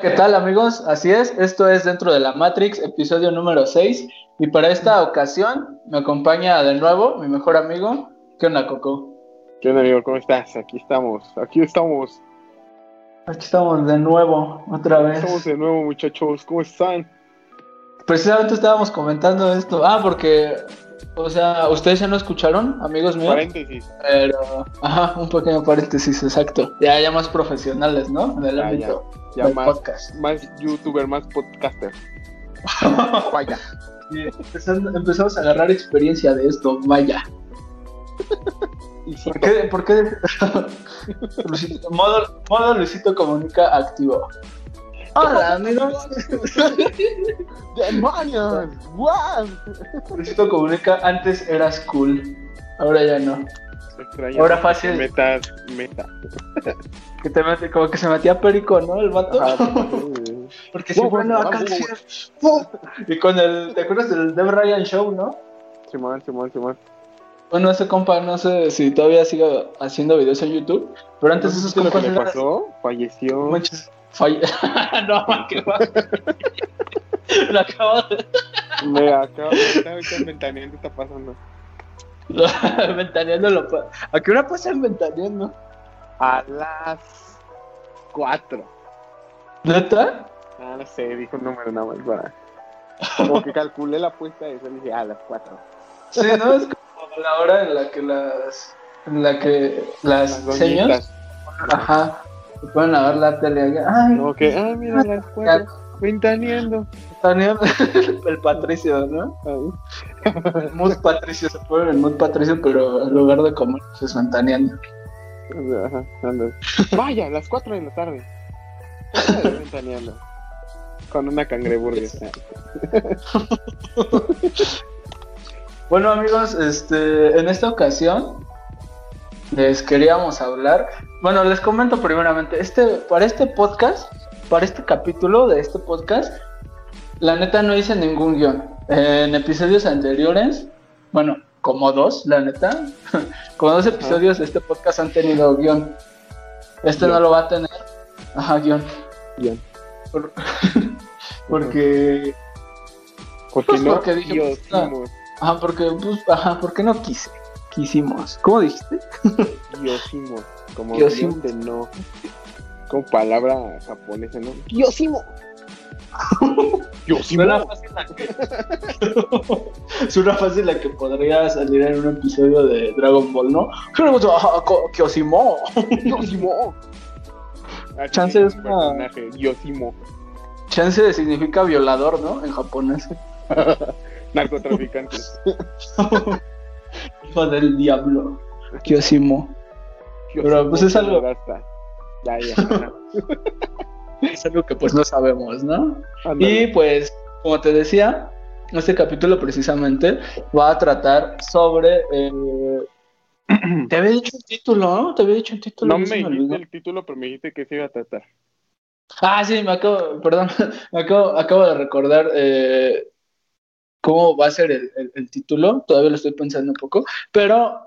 ¿qué tal amigos? Así es, esto es Dentro de la Matrix, episodio número 6. Y para esta ocasión me acompaña de nuevo mi mejor amigo. ¿Qué onda, Coco? ¿Qué onda, amigo? ¿Cómo estás? Aquí estamos, aquí estamos. Aquí estamos de nuevo, otra vez. Estamos de nuevo, muchachos. ¿Cómo están? Precisamente estábamos comentando esto. Ah, porque, o sea, ustedes ya no escucharon, amigos míos. Paréntesis. Pero, ajá, un pequeño paréntesis, exacto. Ya, ya más profesionales, ¿no? En el Ya, ámbito Ya del más, podcast. más youtuber, más podcaster. Vaya. Sí, empezando- empezamos a agarrar experiencia de esto, vaya. ¿Por qué? ¿Por qué? Luisito- modo, modo Luisito Comunica activo. Hola, amigos. ¡Demonios! ¡Guau! Luisito Comunica, antes eras cool. Ahora ya no. Extraño. Ahora fácil. Metas, meta. Que te mete, como que se metía perico, ¿no? El vato. Ajá, Porque Wow, una wow, canción. Y con el, ¿te acuerdas del Deb Ryan Show, no? Simón, Simón, Simón. Bueno, ese compa no sé si todavía sigue haciendo videos en YouTube, pero antes esos ¿Viste lo que compas le eran pasó? Falleció. Falle- no, man, que va. Lo acabo de Me acabo de ventaneando, está pasando. ventaneando lo ¿A qué hora pasa el ventaneando? A las 4. ¿Neta? Ah, no sé, dijo un número nada más para. Como que calculé la apuesta y eso dije, a las 4. Sí, ¿no? Es como la hora en la que las en la que las, Las señas ajá se ponen a ver la tele ay Como que, ah, mira, las 4. Ventaneando. ventaneando el Patricio, ¿no? El mood Patricio, se ponen el mood Patricio, pero en lugar de comer, pues ventaneando. Ajá, anda. Vaya, a las 4 de la tarde. Ventaneando. Con una cangreburger. Bueno amigos, este, en esta ocasión les queríamos hablar. Bueno, les comento primeramente, este, para este podcast, para este capítulo de este podcast, la neta no hice ningún guion. En episodios anteriores, bueno, como dos, la neta, como dos episodios de este podcast han tenido guion. Este no Guión. lo va a tener. Ajá, guion. Por- porque Porque Pues no, porque dije, pues, no. Ajá, porque, pues, ajá, porque no quise. Quisimos. ¿Cómo dijiste? Diosimo. Como. Dios de no. Como palabra japonesa, ¿no? Diosimo. Diosimo. Suena fácil la que... Suena fácil la que podría salir en un episodio de Dragon Ball, ¿no? Kyosimo. Diosimo. Así Chance es un una- personaje, Diosimo. Chance significa violador, ¿no? En japonés. Narcotraficantes. Hijo del diablo. Pero, pues, es algo- Basta. Ya, ya. Es algo que pues no sabemos, ¿no? Y pues, como te decía, este capítulo precisamente va a tratar sobre. eh, Te había dicho un título, ¿no? Te había dicho un título. No me dijiste el título, pero me dijiste que se iba a tratar. Ah, sí, me acabo, perdón, me acabo, acabo de recordar eh, cómo va a ser el, el- el título. Todavía lo estoy pensando un poco, pero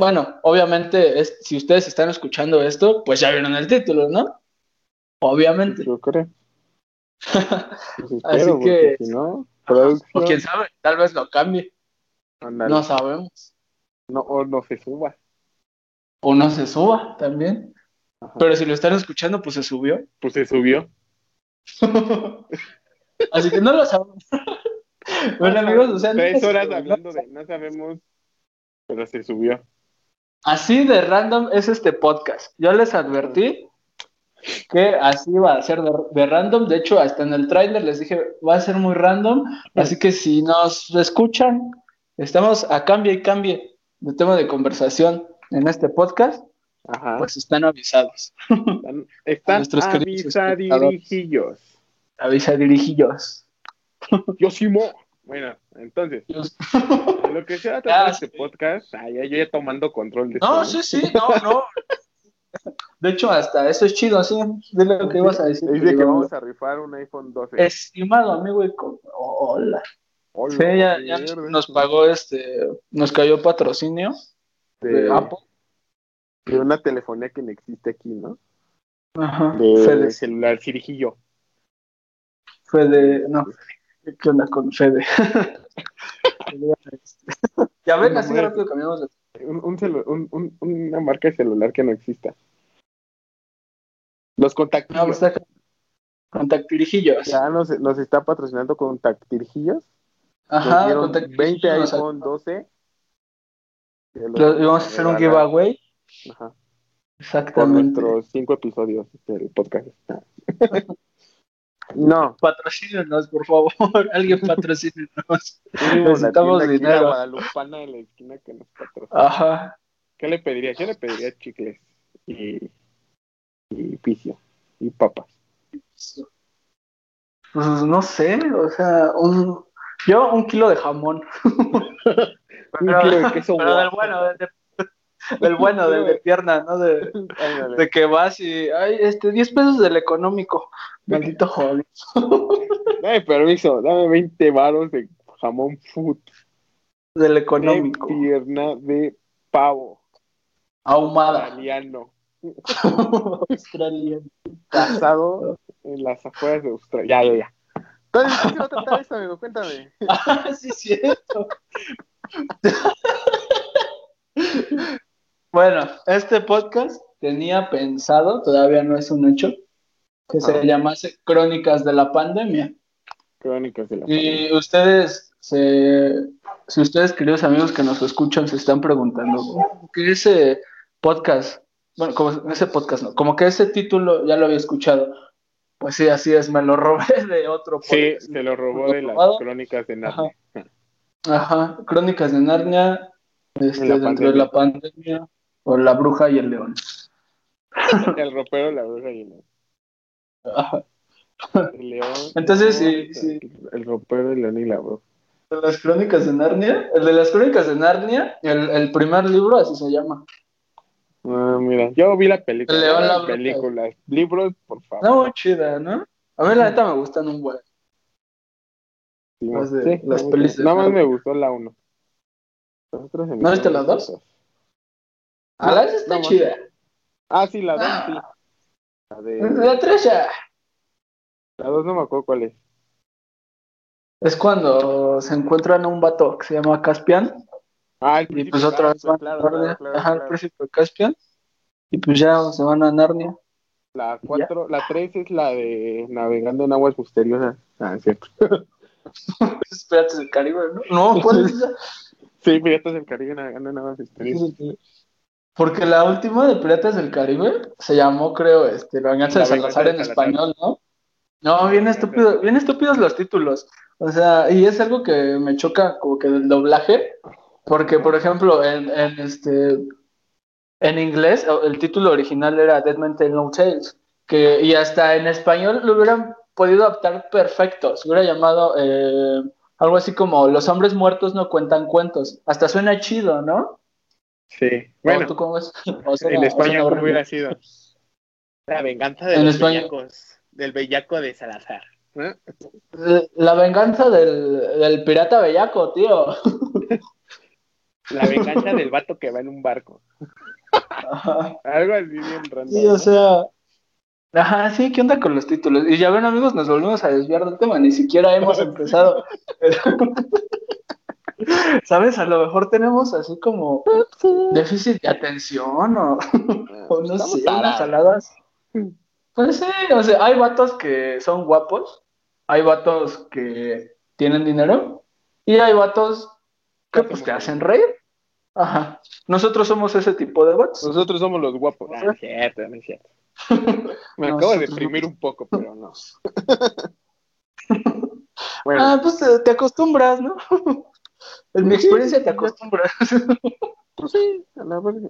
bueno, obviamente, es, si ustedes están escuchando esto, pues ya vieron el título, ¿no? Obviamente. Yo creo. Pues Así que- si no, O quién sabe, tal vez lo cambie. No sabemos. No, o no se suba. O no se suba también. Ajá. Pero si lo están escuchando, pues se subió. Pues se subió. Así que no lo sabemos. bueno, amigos, o sea, Tres horas hablando de no sabemos, pero se subió. Así de random es este podcast. Yo les advertí que así va a ser de, de random. De hecho, hasta en el trailer les dije, va a ser muy random. Así que si nos escuchan, estamos a cambie y cambie de tema de conversación en este podcast, Ajá. pues están avisados. están están nuestros. Avisa dirigillos. Yo Simo. Bueno, entonces, lo que se va a Ah, tratar sí. este podcast, ah, ya, yo ya tomando control de No, esto, sí, sí, no, no. De hecho, hasta eso es chido, sí. De lo que ibas a decir. Es de que Digo, vamos a rifar un iPhone 12. Estimado amigo y hola. Hola, Sí, ya, ya nos pagó este, nos cayó patrocinio de de, Apple. de una telefonía que no existe aquí, ¿no? Ajá. De Fede. celular cirijillo. Fede, no, ¿qué onda con Fede? ya ven, así de rápido cambiamos de... Un, un celu- un- un- una marca de celular que no exista. Los No, contactillos. está contactirijillos. ya nos, nos está patrocinando contactirijillos. Ajá, contactirijillos. 20 o sea, iPhone 12. que los lo- vamos a hacer un giveaway. Ajá. Por Exactamente. nuestros cinco episodios del podcast. No, Patrocínenos, por favor. Alguien patrocínenos. Necesitamos dinero. La guadalupana de la esquina que nos patrocina. Ajá. ¿Qué le pediría? Yo le pediría chicles y, y picio y papas. Pues no sé, o sea, un. Yo, un kilo de jamón. Un kilo de queso pero del bueno, de- del bueno, del de pierna, ¿no? De, de que vas y. Ay, este, 10 pesos del económico. Maldito joven. Dame permiso, dame 20 varos de jamón food. Del De económico. pierna de pavo Ahumada. italiano. Australiano. Casado en las afueras de Australia. Ya, ya, ya. Entonces, ¿qué se va a tratar esto, amigo? Cuéntame. Ah, sí, cierto. Bueno, este podcast tenía pensado, todavía no es un hecho, que se llamase Crónicas de la Pandemia. Crónicas de la familia. Y ustedes, se, si ustedes, queridos amigos que nos escuchan, se están preguntando, ¿qué ese podcast? Bueno, como ese podcast no, como que ese título ya lo había escuchado. Pues sí, así es, me lo robé de otro Sí, podcast. se lo robó de las crónicas de Narnia. Ajá, Crónicas de Narnia, este, dentro de la pandemia, o La Bruja y el León. El ropero, la bruja y el Ajá. el león. Entonces, sí, el, sí. el ropero, el león y la bruja. De las Crónicas de Narnia, el de las Crónicas de Narnia, el, el primer libro, así se llama. Ah, mira, yo vi la película. El león, la las bruja. películas. Libros, por favor. No, muy chida, ¿no? A mí la neta me gustan un buen. Sí, las sí, pelis Nada más me gustó la 1. ¿No viste las dos? A la vez está No, chida. Ah, sí, la 2, Ah. sí. La de. La tres ya. La 2 no me acuerdo cuál es. Es cuando se encuentran a un vato que se llama Caspian. Ah, el Y príncipe pues otra vez van claro, a Narnia. claro, claro, Ajá, el príncipe Caspian. Y pues ya se van a Narnia. La 4, la 3 es la de navegando en aguas misteriosas. Ah, es cierto. Es Piratas del Caribe, ¿no? No, ¿cuál es esa? Sí, Piratas del Caribe navegando en aguas misteriosas. Porque la última de Piratas del Caribe se llamó, creo, este, La venganza La de Salazar en español, ¿no? No, bien estúpido, bien estúpidos los títulos. O sea, y es algo que me choca como que del doblaje, porque por ejemplo, en, en este en inglés el título original era Dead Man Tell No Tales, que y hasta en español lo hubieran podido adaptar perfecto. Se hubiera llamado eh, algo así como Los hombres muertos no cuentan cuentos. Hasta suena chido, ¿no? Sí. ¿O Bueno, ¿tú cómo ves? O suena- en o España, ¿cómo hubiera sido? La venganza de En los España. bellacos. Del bellaco de Salazar. ¿eh? La venganza del, del pirata bellaco, tío. La venganza del vato que va en un barco. Ajá. Algo así bien random. Sí, o sea. Ajá, sí, ¿qué onda con los títulos? Y ya ven, amigos, nos volvimos a desviar del tema, ni siquiera hemos empezado. ¿Sabes? A lo mejor tenemos así como déficit de atención o, o no Estamos sé, unas saladas. Pues sí, o sea, hay vatos que son guapos, hay vatos que tienen dinero y hay vatos que pues te hacen reír. Ajá. Nosotros somos ese tipo de vatos. Nosotros somos los guapos. Ah, no es cierto, no es cierto. Me acabo de deprimir un poco, pero no. bueno, Ah, pues te acostumbras, ¿no? En mi experiencia sí, te acostumbras. pues sí, a la verga.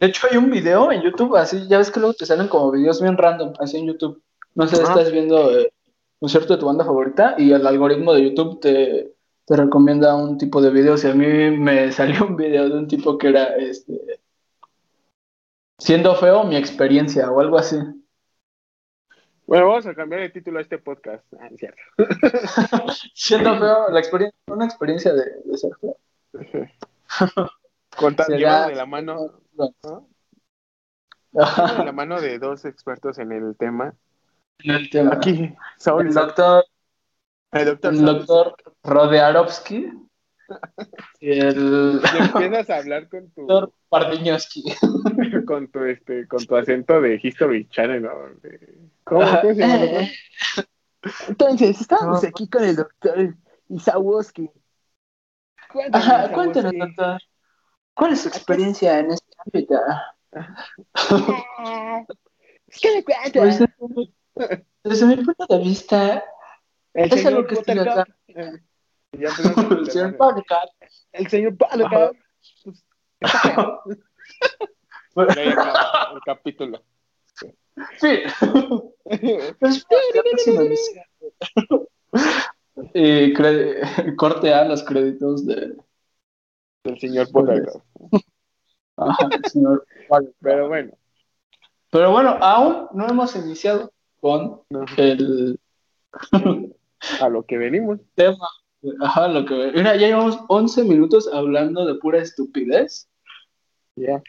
De hecho, hay un video en YouTube, así, ya ves que luego te salen como videos bien random, así en YouTube. No sé, Ajá. estás viendo eh, un cierto de tu banda favorita y el algoritmo de YouTube te, te recomienda un tipo de videos. Y a mí me salió un video de un tipo que era, este, siendo feo, mi experiencia o algo así. Bueno, vamos a cambiar el título a este podcast. Ah, es cierto. Siendo feo, la experiencia, una experiencia de, de ser feo. De la mano. ¿no? De la mano de dos expertos en el tema. en el tema. Aquí, Saúl el doctor, El doctor, el doctor Rodearovsky y el Y empiezas a hablar con tu, doctor Pardiñowski. con tu, este, con tu acento de History Channel, ¿no? De- ¿Cómo, cómo se llama? Entonces, estamos No. aquí con el doctor Isawoski. Cuéntanos, Ajá, Isawoski. doctor. ¿Cuál es su experiencia en este ámbito? ¿Qué me cuentas? Pues, desde, mi punto de vista, El es señor algo que estoy acá. Eh, ya el señor Podcast. El señor Buttercup. Pues, el capítulo. Sí. Pues. Y corte a los créditos de El señor Buttercup. ajá, el señor Podcast. Pero bueno, Pero bueno, aún no hemos iniciado con no, el a lo que venimos. tema. Ajá, lo que. Mira, ya llevamos 11 minutos hablando de pura estupidez. Ya.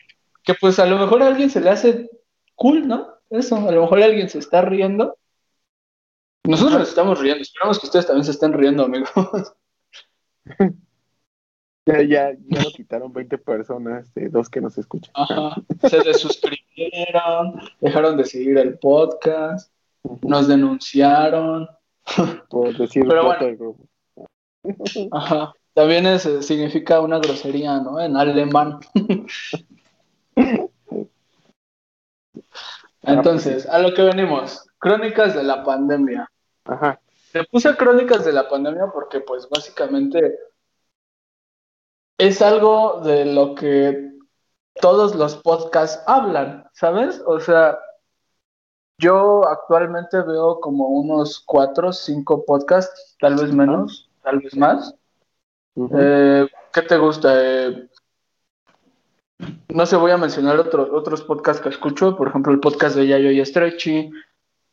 Que pues a lo mejor a alguien se le hace cool, ¿no? Eso, a lo mejor alguien se está riendo. Nosotros nos estamos riendo, esperamos que ustedes también se estén riendo, amigos. Ya, ya, ya lo quitaron 20 personas, de dos que nos escuchan. Ajá. Se desuscribieron, dejaron de seguir el podcast, nos denunciaron. Por decir Pero bueno. del grupo. Ajá. También es, eh, significa una grosería, ¿no? En alemán. Entonces, a lo que venimos. Crónicas de la pandemia. Ajá. Le puse crónicas de la pandemia porque, pues, básicamente es algo de lo que todos los podcasts hablan, ¿sabes? O sea, yo actualmente veo como unos cuatro cinco podcasts, tal vez menos, tal vez más. Ujú. Eh, ¿Qué te gusta? Eh, no sé, voy a mencionar otros otros podcasts que escucho, por ejemplo, el podcast de Yayo y Stretchy,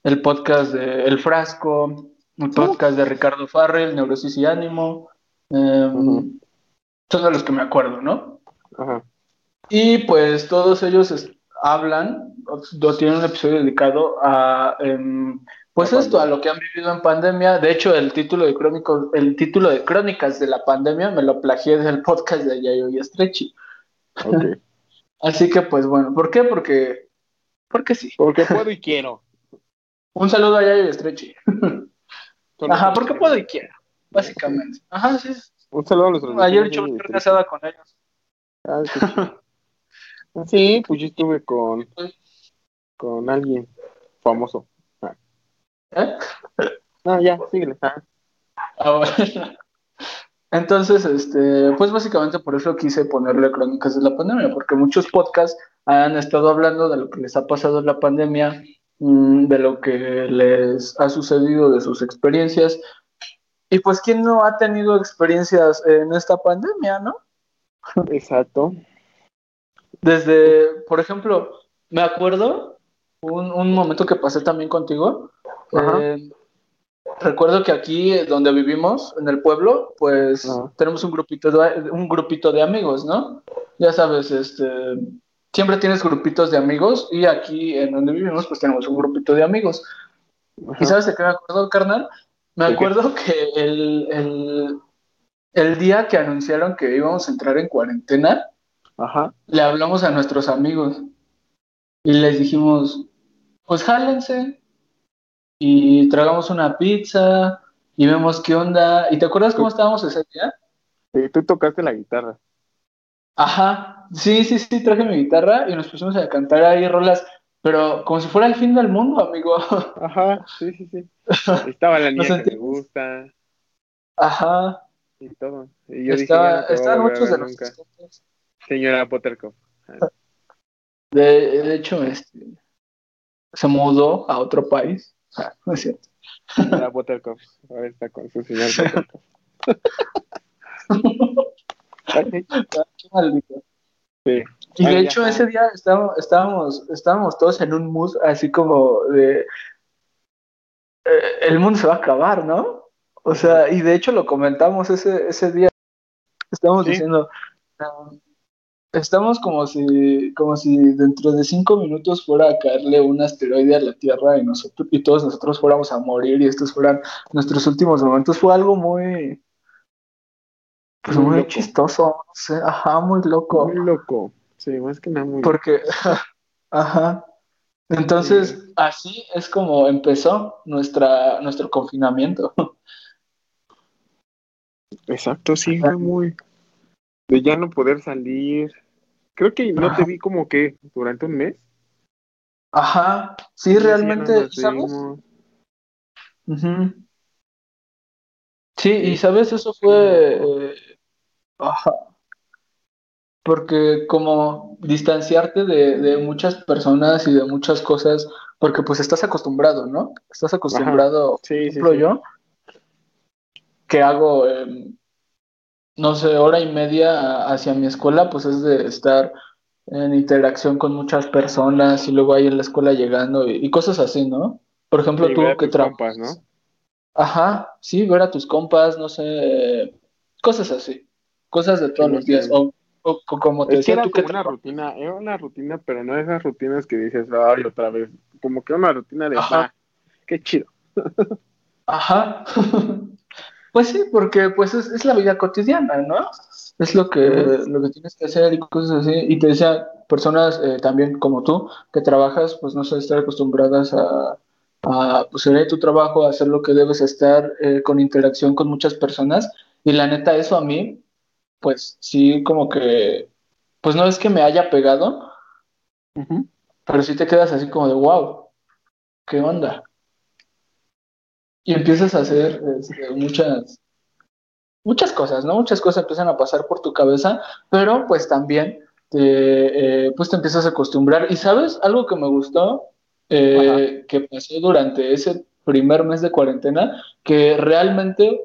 el podcast de El Frasco, el podcast de Ricardo Farrell, Neurosis y Ánimo. eh, Ujú. Son de los que me acuerdo, ¿no? Y pues todos ellos hablan, tienen un episodio dedicado a, em, pues La esto, a lo que han vivido en pandemia. De hecho, el título de crónicos, el título de crónicas de la pandemia me lo plagié del podcast de Yayo y Stretchy. Así que pues bueno, ¿por qué? Porque, porque sí. Porque puedo y quiero. Un saludo a Yayo. Solo Ajá, porque puedo y quiero, básicamente. Ajá, sí. Un saludo a los Ayer he hecho de una Distrito. carne asada con ellos. Ah. Sí, pues yo estuve con, con alguien famoso. ¿Eh? No, ya, síguele. Ah, Ah, bueno. Entonces, este, pues básicamente por eso quise ponerle crónicas de la pandemia, porque muchos podcasts han estado hablando de lo que les ha pasado en la pandemia, mm, de lo que les ha sucedido, de sus experiencias. Y pues, ¿quién no ha tenido experiencias en esta pandemia, no? exacto. Desde, por ejemplo, me acuerdo un, un momento que pasé también contigo. Ajá. eh, recuerdo que aquí eh, donde vivimos, en el pueblo, pues Ajá. tenemos un grupito de, un grupito de amigos, ¿no? Ya sabes, este, siempre tienes grupitos de amigos y aquí en donde vivimos, pues tenemos un grupito de amigos. Ajá. ¿Y sabes de qué me acuerdo, carnal? Me acuerdo que el, el, el día que anunciaron que íbamos a entrar en cuarentena, Ajá. le hablamos a nuestros amigos y les dijimos, pues jálense y tragamos una pizza y vemos qué onda. ¿Y te acuerdas cómo estábamos ese día? Sí, tú tocaste la guitarra. Ajá, sí, sí, sí, traje mi guitarra y nos pusimos a cantar ahí rolas, pero como si fuera el fin del mundo, amigo. Ajá, sí, sí, sí. Estaba la niña que me gusta Ajá, y todo. Y yo estaba, dije, no estaban muchos de ver los nunca. Señora Buttercup. De, de hecho, este, se mudó a otro país. Ah, no es cierto. Señora Buttercup. Ahora está con su señor Buttercup. Ay, Qué maldito. Sí. Y de Ay, hecho ese día estábamos, estábamos, estábamos todos en un mood así como de eh, el mundo se va a acabar, ¿no? O sea, y de hecho lo comentamos ese, ese día. Estábamos Sí. diciendo, um, estamos como si, como si dentro de cinco minutos fuera a caerle un asteroide a la Tierra y nosotros, y todos nosotros fuéramos a morir y estos fueran nuestros últimos momentos. Fue algo muy, pues Muy chistoso, no sé, ajá, muy loco. Muy loco. Sí, más que nada muy Porque, ajá. Entonces, así es como empezó nuestra, nuestro confinamiento. Exacto, sí, fue muy. De ya no poder salir. Creo que no te vi como que durante un mes. Ajá, sí, no realmente, ¿sabes? Ujú. Sí, y sabes, eso fue, eh, ajá, porque como distanciarte de, de muchas personas y de muchas cosas, porque pues estás acostumbrado, ¿no? Estás acostumbrado, Sí, por sí, ejemplo, sí. yo, que hago, no sé, hora y media hacia mi escuela, pues es de estar en interacción con muchas personas y luego ahí en la escuela llegando y, y cosas así, ¿no? Por ejemplo, Sí, tú que trabajas. ¿no? Ajá, sí, ver a tus compas, no sé, cosas así, cosas de todos Sí, los días. O, o co- como te Es que decía, era tú que como una rutina, era una rutina, pero no esas rutinas que dices, ay, otra vez. Como que una rutina de, Ajá, va, qué chido. ajá. Pues sí, porque pues es, es la vida cotidiana, ¿no? Es lo que, lo que tienes que hacer y cosas así. Y te decía, personas eh, también como tú, que trabajas, pues no sé, estar acostumbradas a, a pues, a tu trabajo, a hacer lo que debes estar eh, con interacción con muchas personas. Y la neta, eso a mí, pues sí, como que, pues no es que me haya pegado, pero sí te quedas así como de, wow, ¿qué onda? Y empiezas a hacer este, muchas, muchas cosas, ¿no? Muchas cosas empiezan a pasar por tu cabeza, pero pues también te, eh, pues te empiezas a acostumbrar. Y sabes, algo que me gustó, eh, que pasó durante ese primer mes de cuarentena, que realmente,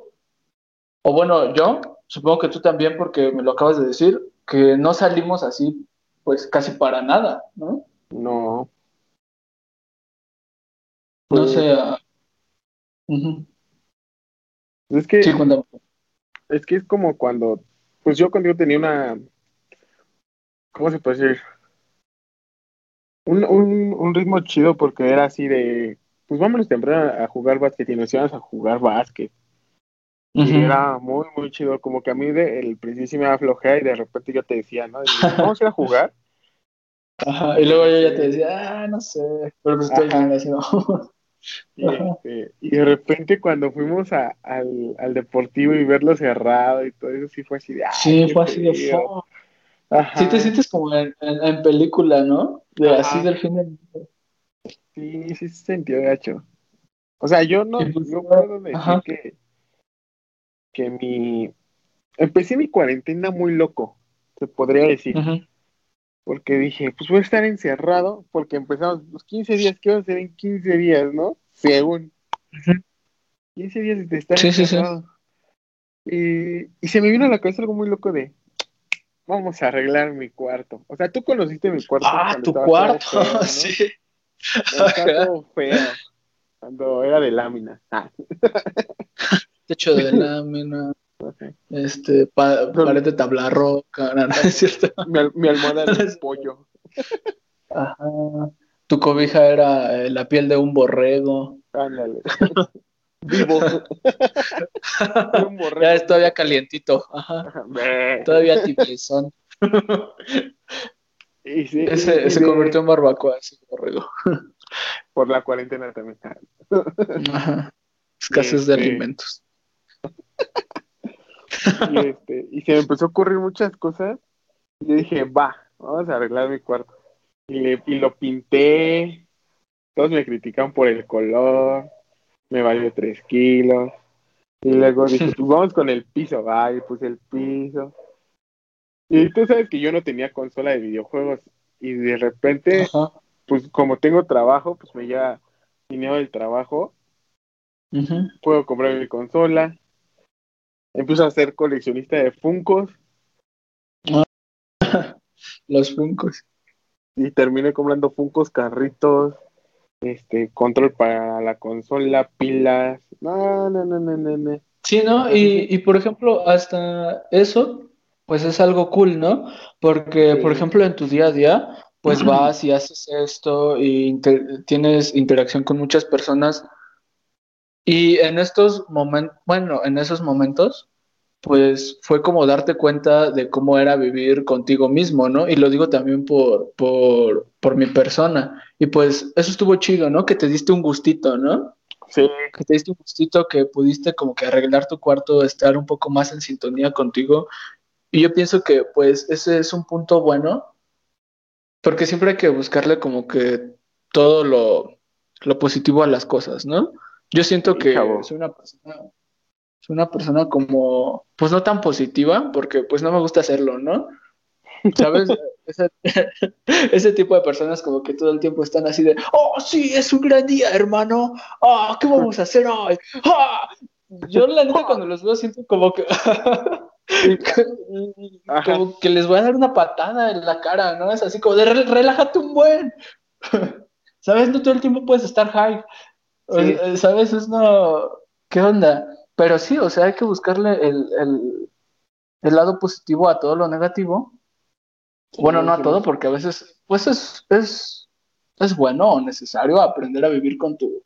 o bueno, yo, supongo que tú también, porque me lo acabas de decir, que no salimos así, pues casi para nada, ¿no? No, No pues, sé, es que, Sí, es que es como cuando, pues yo cuando yo tenía una, ¿cómo se puede decir? Un, un, un ritmo chido porque era así de, pues vámonos temprano a jugar básquet y nos íbamos a jugar básquet. Y era muy, muy chido, como que a mí de, el principio sí me daba flojera y de repente yo te decía, ¿no? Y, Vamos a ir a jugar. Ajá, y luego yo ya te sé. decía, ah, no sé, pero pues estoy bien así, ¿no? Y, Ajá. este, y de repente cuando fuimos a, al, al deportivo y verlo cerrado y todo eso, sí fue así de, Sí, fue así de. Sí te Ajá, sientes como en, en- en película, ¿no? De así ajá, del fin del sí, sí se sintió gacho. O sea, yo no, pues, yo ahora- puedo decir ajá. que, que mi, empecé mi cuarentena muy loco, se podría decir, ujú. Porque dije, pues voy a estar encerrado, porque empezamos los 15 días, ¿qué vamos a hacer en 15 días, no? Según, Ujú. 15 días de estar Sí, sí, sí. encerrado. Y, y se me vino a la cabeza algo muy loco de, vamos a arreglar mi cuarto. O sea, tú conociste mi cuarto Ah, tu cuarto, todo feo, ¿no? sí. Estaba todo feo, cuando era de lámina. Ah, Techo de lámina, este, pa- pared de tabla roca, no, no es cierto. mi, al- mi almohada de es- pollo. Ajá. Tu cobija era eh, la piel de un borrego. Ándale. Vivo. Era un borrego Ya es todavía calientito. Ajá. Todavía tibiezón. Y sí, Ese y se de- convirtió en barbacoa, ese borrego. por la cuarentena también. Ajá. Escasez de este, alimentos. Y este, y se me empezó a ocurrir muchas cosas. Y yo dije, va, vamos a arreglar mi cuarto. Y, le, y lo pinté. Todos me critican por el color. Me valió tres kilos. Y luego dije, pues vamos con el piso. Va, y puse el piso. Y tú sabes que yo no tenía consola de videojuegos. Y de repente, Ajá. pues como tengo trabajo, pues me lleva dinero del trabajo. Puedo comprar mi consola. Empiezo a ser coleccionista de Funkos. Los funcos. Y terminé comprando Funkos, carritos. Este, control para la consola, pilas. No, no, no, no, no, no. Sí, ¿no? Y, y por ejemplo, hasta eso, pues es algo cool, ¿no? Porque, por ejemplo, en tu día a día, pues vas y haces esto y inter- tienes interacción con muchas personas y en estos momentos, bueno, en esos momentos, pues fue como darte cuenta de cómo era vivir contigo mismo, ¿no? Y lo digo también por, por, por mi persona. Y pues eso estuvo chido, ¿no? Que te diste un gustito, ¿no? Sí, que te diste un gustito, que pudiste como que arreglar tu cuarto, estar un poco más en sintonía contigo. Y yo pienso que pues ese es un punto bueno, porque siempre hay que buscarle como que todo lo, lo positivo a las cosas, ¿no? Yo siento que soy una persona, soy una persona como, pues no tan positiva, porque pues no me gusta hacerlo, ¿no? ¿Sabes? Ese, ese tipo de personas como que todo el tiempo están así de, oh, sí, es un gran día, hermano. Ah, ¿qué vamos a hacer hoy? Ah". Yo la neta cuando los veo siento como que, como que les voy a dar una patada en la cara, ¿no? Es así como de, "Re- relájate un buen. ¿Sabes? No todo el tiempo puedes estar high. Sí. sea, ¿Sabes? Es no, ¿qué onda? Pero sí, o sea, hay que buscarle el, el, el lado positivo a todo lo negativo. Bueno, no a todo, porque a veces, pues es, es, es bueno o necesario aprender a vivir con tu,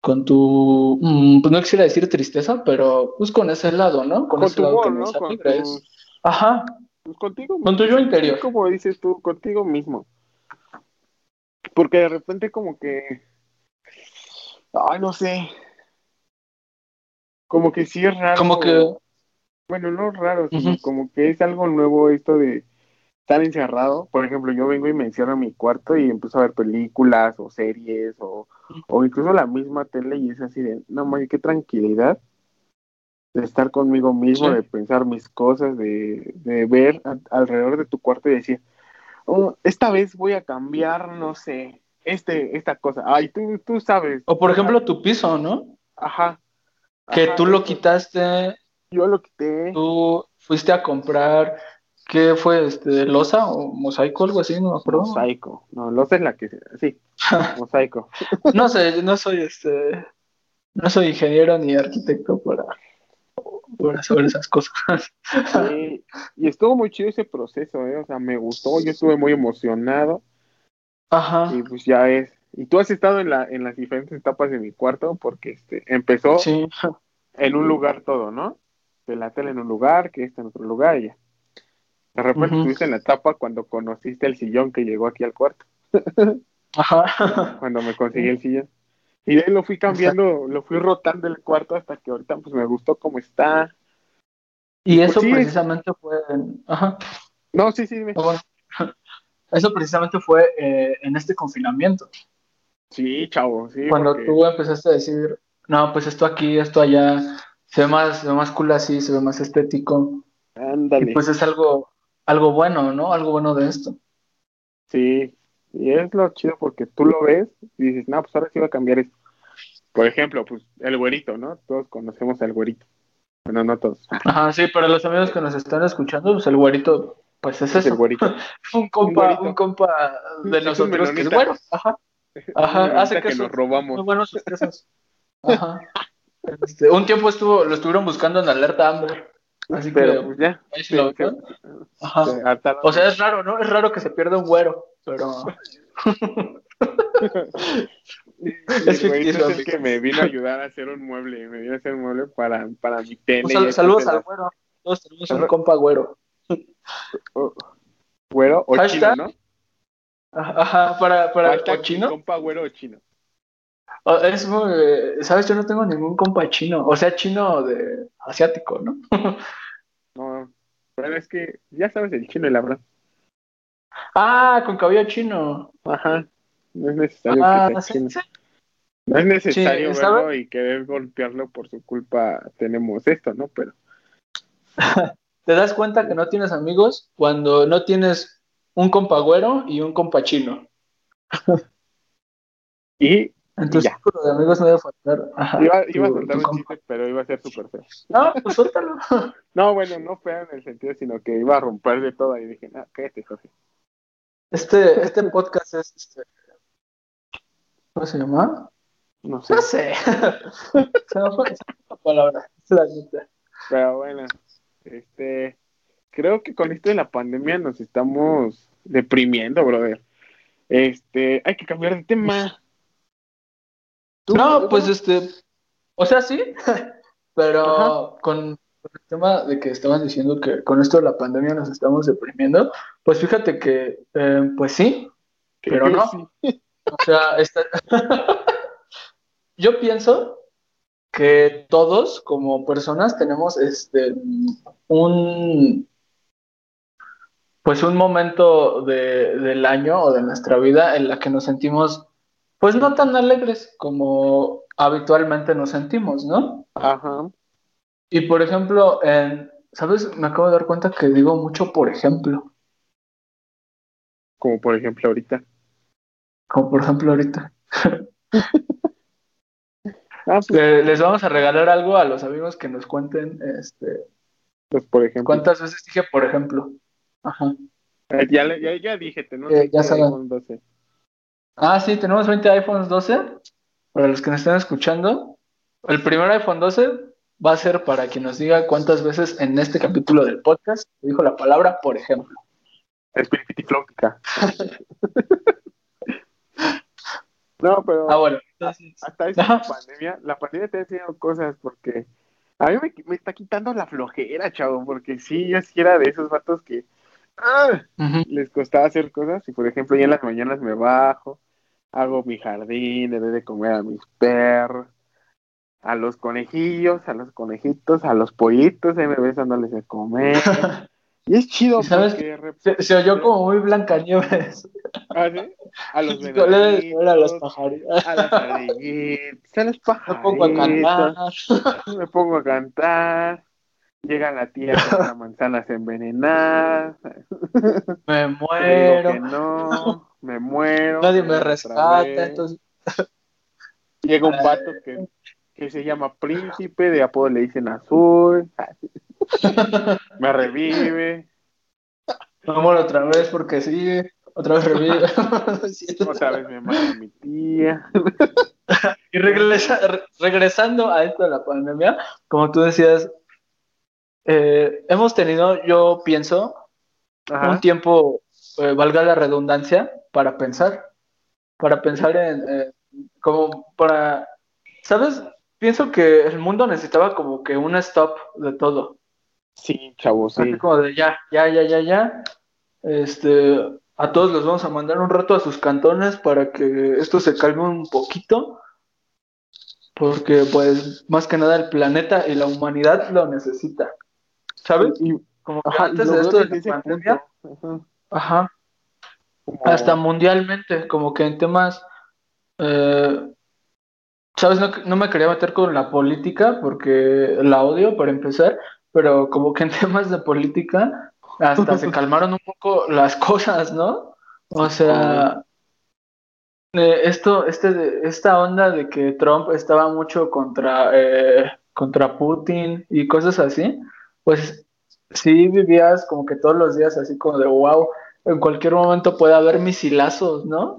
con tu, mm, pues no quisiera decir tristeza, pero pues con ese lado, ¿no? Con, Con ese tu lado que humor, no Con es- Ajá, pues, contigo con tu yo interior. Como dices tú, contigo mismo. Porque de repente como que, ay, no sé, como que sí es raro. Como que, Bueno, no raro, sino como que es algo nuevo esto de estar encerrado. Por ejemplo, yo vengo y me encierro en mi cuarto y empiezo a ver películas o series o, o incluso la misma tele y es así de, no, mames, qué tranquilidad de estar conmigo mismo, Sí. de pensar mis cosas, de, de ver a- alrededor de tu cuarto y decir, "Oh, esta vez voy a cambiar, no sé, este, esta cosa. Ay, tú, tú sabes. o por ejemplo tu piso, ¿no? Ajá. Que Ajá, tú lo quitaste, Yo lo quité. tú fuiste a comprar, ¿qué fue? Este, losa o mosaico, algo así, no me acuerdo. Mosaico. No, lo sé la que sí. Mosaico. No sé, no soy este, no soy ingeniero ni arquitecto para, para saber esas cosas. Sí, y estuvo muy chido ese proceso, ¿eh? O sea, me gustó, yo estuve muy emocionado Ajá, y pues ya es. Y tú has estado en, la, en las diferentes etapas de mi cuarto porque este, empezó sí, en un lugar todo, ¿no? Que la tele en un lugar, que esta en otro lugar y ya. De repente estuviste en la etapa cuando conociste el sillón que llegó aquí al cuarto, ajá. cuando me conseguí el sillón. Y de ahí lo fui cambiando, lo fui rotando el cuarto hasta que ahorita pues me gustó cómo está. Y eso Pues sí, es- precisamente fue, ajá, No, sí, sí, dime. ah, bueno. Eso precisamente fue eh, en este confinamiento, Sí, chavo, sí. cuando porque- tú empezaste a decir, no, pues esto aquí, esto allá, se ve más, se ve más cool así, se ve más estético, Ándale. y pues es algo, algo bueno, ¿no? Algo bueno de esto. Sí, y es lo chido porque tú lo ves y dices, no, pues ahora sí va a cambiar esto. Por ejemplo, pues el güerito, ¿no? Todos conocemos al güerito. Bueno, no todos. Ajá, sí, para los amigos que nos están escuchando, pues el güerito, pues es Es eso. Un compa, güerito. un compa Es de un nosotros que es bueno. Ajá, Ajá, hace que nos robamos. muy buenos quesos. Ajá. Este, un tiempo estuvo, lo estuvieron buscando en alerta Amber. Así Pero que pues ya. ahí sí lo ven. Ajá. se. O sea, es raro, ¿no? Es raro que se pierda un güero, pero es ficticio, es el que me vino a ayudar a hacer un mueble. Me vino a hacer un mueble para, para mi tele. Pues, sal- saludos al güero. Todos tenemos un compa güero. Oh, Güero o Hashtag, chino, ¿no? Ajá, para, para o chino. Compa güero o chino. O- Es muy, ¿sabes? Yo no tengo ningún compa chino, o sea, chino de asiático, ¿no? No, pero es que ya sabes el chino y la verdad. Ah, con cabello chino. Ajá. No es necesario Ah, que sea sí, chino. sí. No es necesario Sí, verlo y querer golpearlo por su culpa. Tenemos esto, ¿no? Pero Te das cuenta que no tienes amigos cuando no tienes un compa güero y un compa chino. y En tu Ya. círculo de amigos no debe faltar. Ajá, iba, tu- a soltar un compa. chiste, pero iba a ser súper feo. No, pues suéltalo. No, bueno, no feo en el sentido, sino que iba a romper de todo y dije, no, cállate, Jorge. Este, este podcast es este. ¿Cómo se llama? No sé. No sé. se me fue se me fue la palabra. es la neta. Pero bueno, este, creo que con esto de la pandemia nos estamos deprimiendo, brother. Este, hay que cambiar de tema. No, pues este, o sea, sí, pero con el tema de que estabas diciendo que con esto de la pandemia nos estamos deprimiendo, pues fíjate que, eh, pues sí, pero no. Sí. O sea, esta- yo pienso que todos como personas tenemos este un pues un momento de, del año o de nuestra vida en la que nos sentimos pues no tan alegres como habitualmente nos sentimos, ¿no? Ajá. Y por ejemplo, en, ¿sabes? Me acabo de dar cuenta que digo mucho por ejemplo, Como por ejemplo ahorita. como por ejemplo ahorita. Ah, pues, Le- Les vamos a regalar algo a los amigos que nos cuenten, este, pues, por ejemplo. ¿cuántas veces dije por ejemplo? Ajá. Eh, Ya, ya, ya dije, tenemos Eh, ya iPhone 12. Ah, sí, tenemos 20 iPhones 12. Para los que nos estén escuchando, el primer iPhone 12 va a ser para quien nos diga cuántas veces en este capítulo del podcast dijo la palabra, por ejemplo. Espiritiflótica. no, pero Ah, bueno, entonces, hasta esa pandemia, la pandemia te ha enseñado cosas porque a mí me, me está quitando la flojera, chavo, porque sí, yo sí era de esos vatos que ¡ah! les costaba hacer cosas y por ejemplo ya en las mañanas me bajo, hago mi jardín, le doy de comer a mis perros, a los conejillos, a los conejitos, a los pollitos, ahí me ves dándoles de comer. Y es chido ¿Y sabes se, se oyó como muy Blancanieves. ¿Ah, sí? a los saber a los pajaritos. a las a los Me pongo a cantar. me pongo a cantar. Llega la tía con las manzanas envenenadas. Me muero. que no, me muero. Nadie me rescata. Entonces, Llega un vato que, que se llama Príncipe, de apodo le dicen Azul. Me revive. muero otra vez porque sí. Otra vez revive. Otra vez me mata mi tía. Y regresa- re- regresando a esto de la pandemia, como tú decías, eh, hemos tenido, yo pienso, Ajá. un tiempo, eh, valga la redundancia, para pensar, para pensar en, eh, como para, ¿sabes? Pienso que el mundo necesitaba como que un stop de todo, Sí, chavo, sí. así como de ya, ya, ya, ya, ya, este, a todos los vamos a mandar un rato a sus cantones para que esto se calme un poquito, porque pues más que nada el planeta y la humanidad lo necesita, ¿sabes? Y, Como que ajá, y antes de esto de la pandemia, punto. ajá, Ajá. Como- hasta mundialmente, como que en temas, eh, sabes, no, no me quería meter con la política porque la odio para empezar, pero como que en temas de política hasta se calmaron un poco las cosas, ¿no? O sea, eh, esto, este, esta onda de que Trump estaba mucho contra, eh, contra Putin y cosas así, pues sí vivías como que todos los días así como de wow, en cualquier momento puede haber misilazos, ¿no?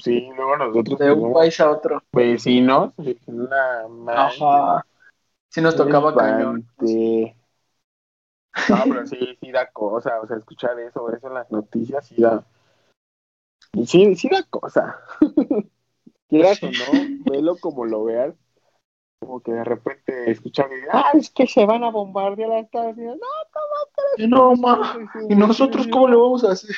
Sí, luego nosotros De un país a otro. vecinos, una madre, Ajá. Sí nos tocaba cañón. No, pero sí, sí da cosa, o sea, escuchar eso, eso en las noticias, sí da. Sí, sí da cosa. Quieras o no, velo como lo veas, como que de repente escuchar que, ah, es que se van a bombardear a Estados Unidos. No, No, ma. ¿Y nosotros cómo le vamos a hacer?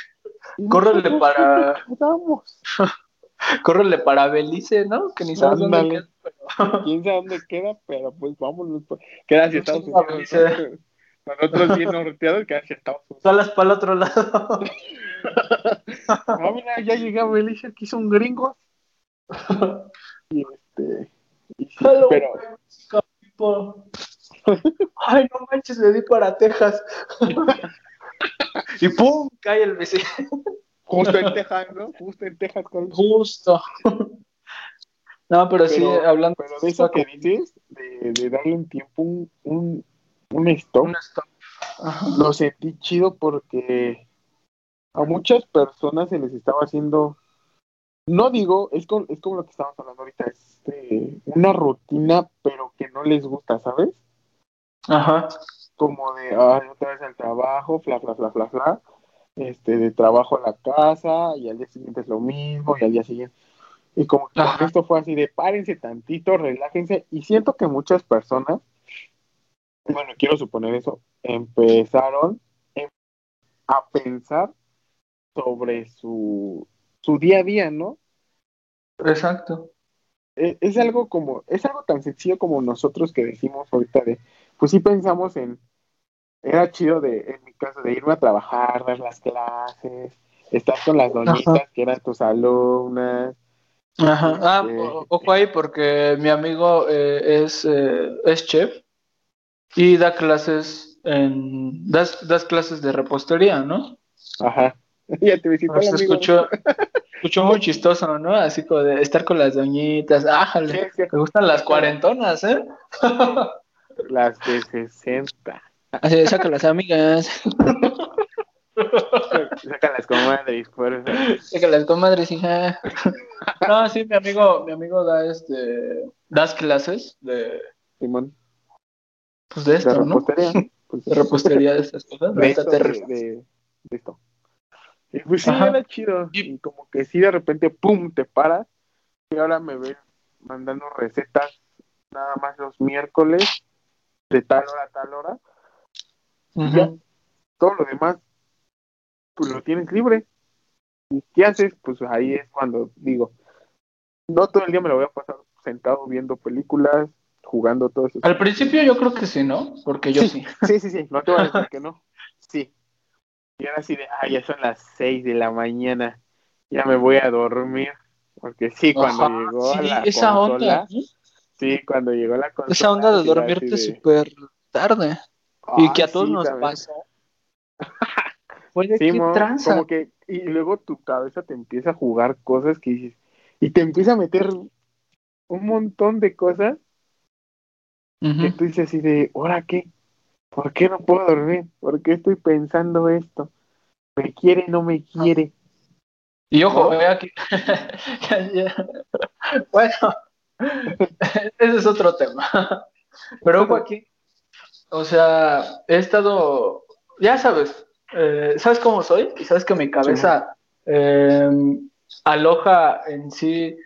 ¿Y Córrele para-? Córrele para Belice, ¿no? Que ni sabes dónde queda. quién sabe dónde queda, pero pues vámonos. pues. Queda hacia Estados Unidos. ¿no? Nosotros bien norteados, queda hacia Estados Unidos. Salas para el otro lado. Ah, mira, ya llegué a Belice, aquí son gringos. Y este. y sí, Hello, pero. Ay, no manches, le di para Texas. y pum, cae el vecino. Justo en Texas, ¿no? Justo en Texas con. Justo. No, pero, sí, hablando Pero de eso que dices, de, de darle un tiempo, un, un, un stop, un stop. Lo sentí chido porque a muchas personas se les estaba haciendo, no digo, es, con, es como lo que estamos hablando ahorita, este, una rutina, pero que no les gusta, ¿sabes? Ajá. como de, ay, otra vez al trabajo, fla, fla, fla, fla, fla, este, de trabajo a la casa, y al día siguiente es lo mismo, y al día siguiente. Y como que esto fue así de párense tantito, relájense, y siento que muchas personas, bueno, quiero suponer eso, empezaron em- a pensar sobre su, su día a día, ¿no? Exacto. es, es algo como, es algo tan sencillo como nosotros que decimos ahorita de, pues sí pensamos en, era chido de, en mi caso, de irme a trabajar, dar las clases, estar con las doñitas que eran tus alumnas. Ajá. Ah, Este- ojo ahí porque mi amigo eh, es, eh, es chef y da clases en das, das clases de repostería, ¿no? Ajá. Ya te visitó amigo. escuchó, escuchó muy chistoso, ¿no? Así como de estar con las doñitas. Ájale, Sí, sí. te gustan las cuarentonas, ¿eh? Las de 60. Así de, saca las amigas, Sacan las comadres, por eso. saca las comadres, hija. No, sí, mi amigo, mi amigo da este, das clases de, Simón, pues de de esto, ¿no? repostería. Pues, De repostería de estas cosas. de De esto, esta de, de- de esto. Y pues sí, Ajá. era chido. Y como que sí, de repente, pum, te paras. Y ahora me ven mandando recetas nada más los miércoles, de tal hora a tal hora. Ya. Todo lo demás, pues lo tienes libre. ¿Y qué haces? Pues ahí es cuando digo, no todo el día me lo voy a pasar sentado viendo películas, jugando todo eso. Al principio yo creo que sí, ¿no? Porque yo sí. Sí, sí, sí, no te voy a decir que no. Sí. Y ahora sí de, ah, ya son las 6 de la mañana, ya me voy a dormir. Porque sí, cuando Ajá, llegó sí, la esa consola, onda, sí, cuando llegó la consola. esa onda de dormirte de, súper tarde y que a "Ay, todos sí, nos también". pasa. Oye, Sí, tranza. como que, y luego tu cabeza te empieza a jugar cosas que dices, y te empieza a meter un montón de cosas que Ujú. tú dices así de, ¿ahora qué? ¿Por qué no puedo dormir? ¿Por qué estoy pensando esto? ¿Me quiere, no me quiere? Y ojo, ¿No? ve aquí. Ya, ya. Bueno, ese es otro tema. Pero ojo aquí. O sea, he estado, ya sabes, eh, sabes cómo soy y sabes que mi cabeza eh, aloja en sí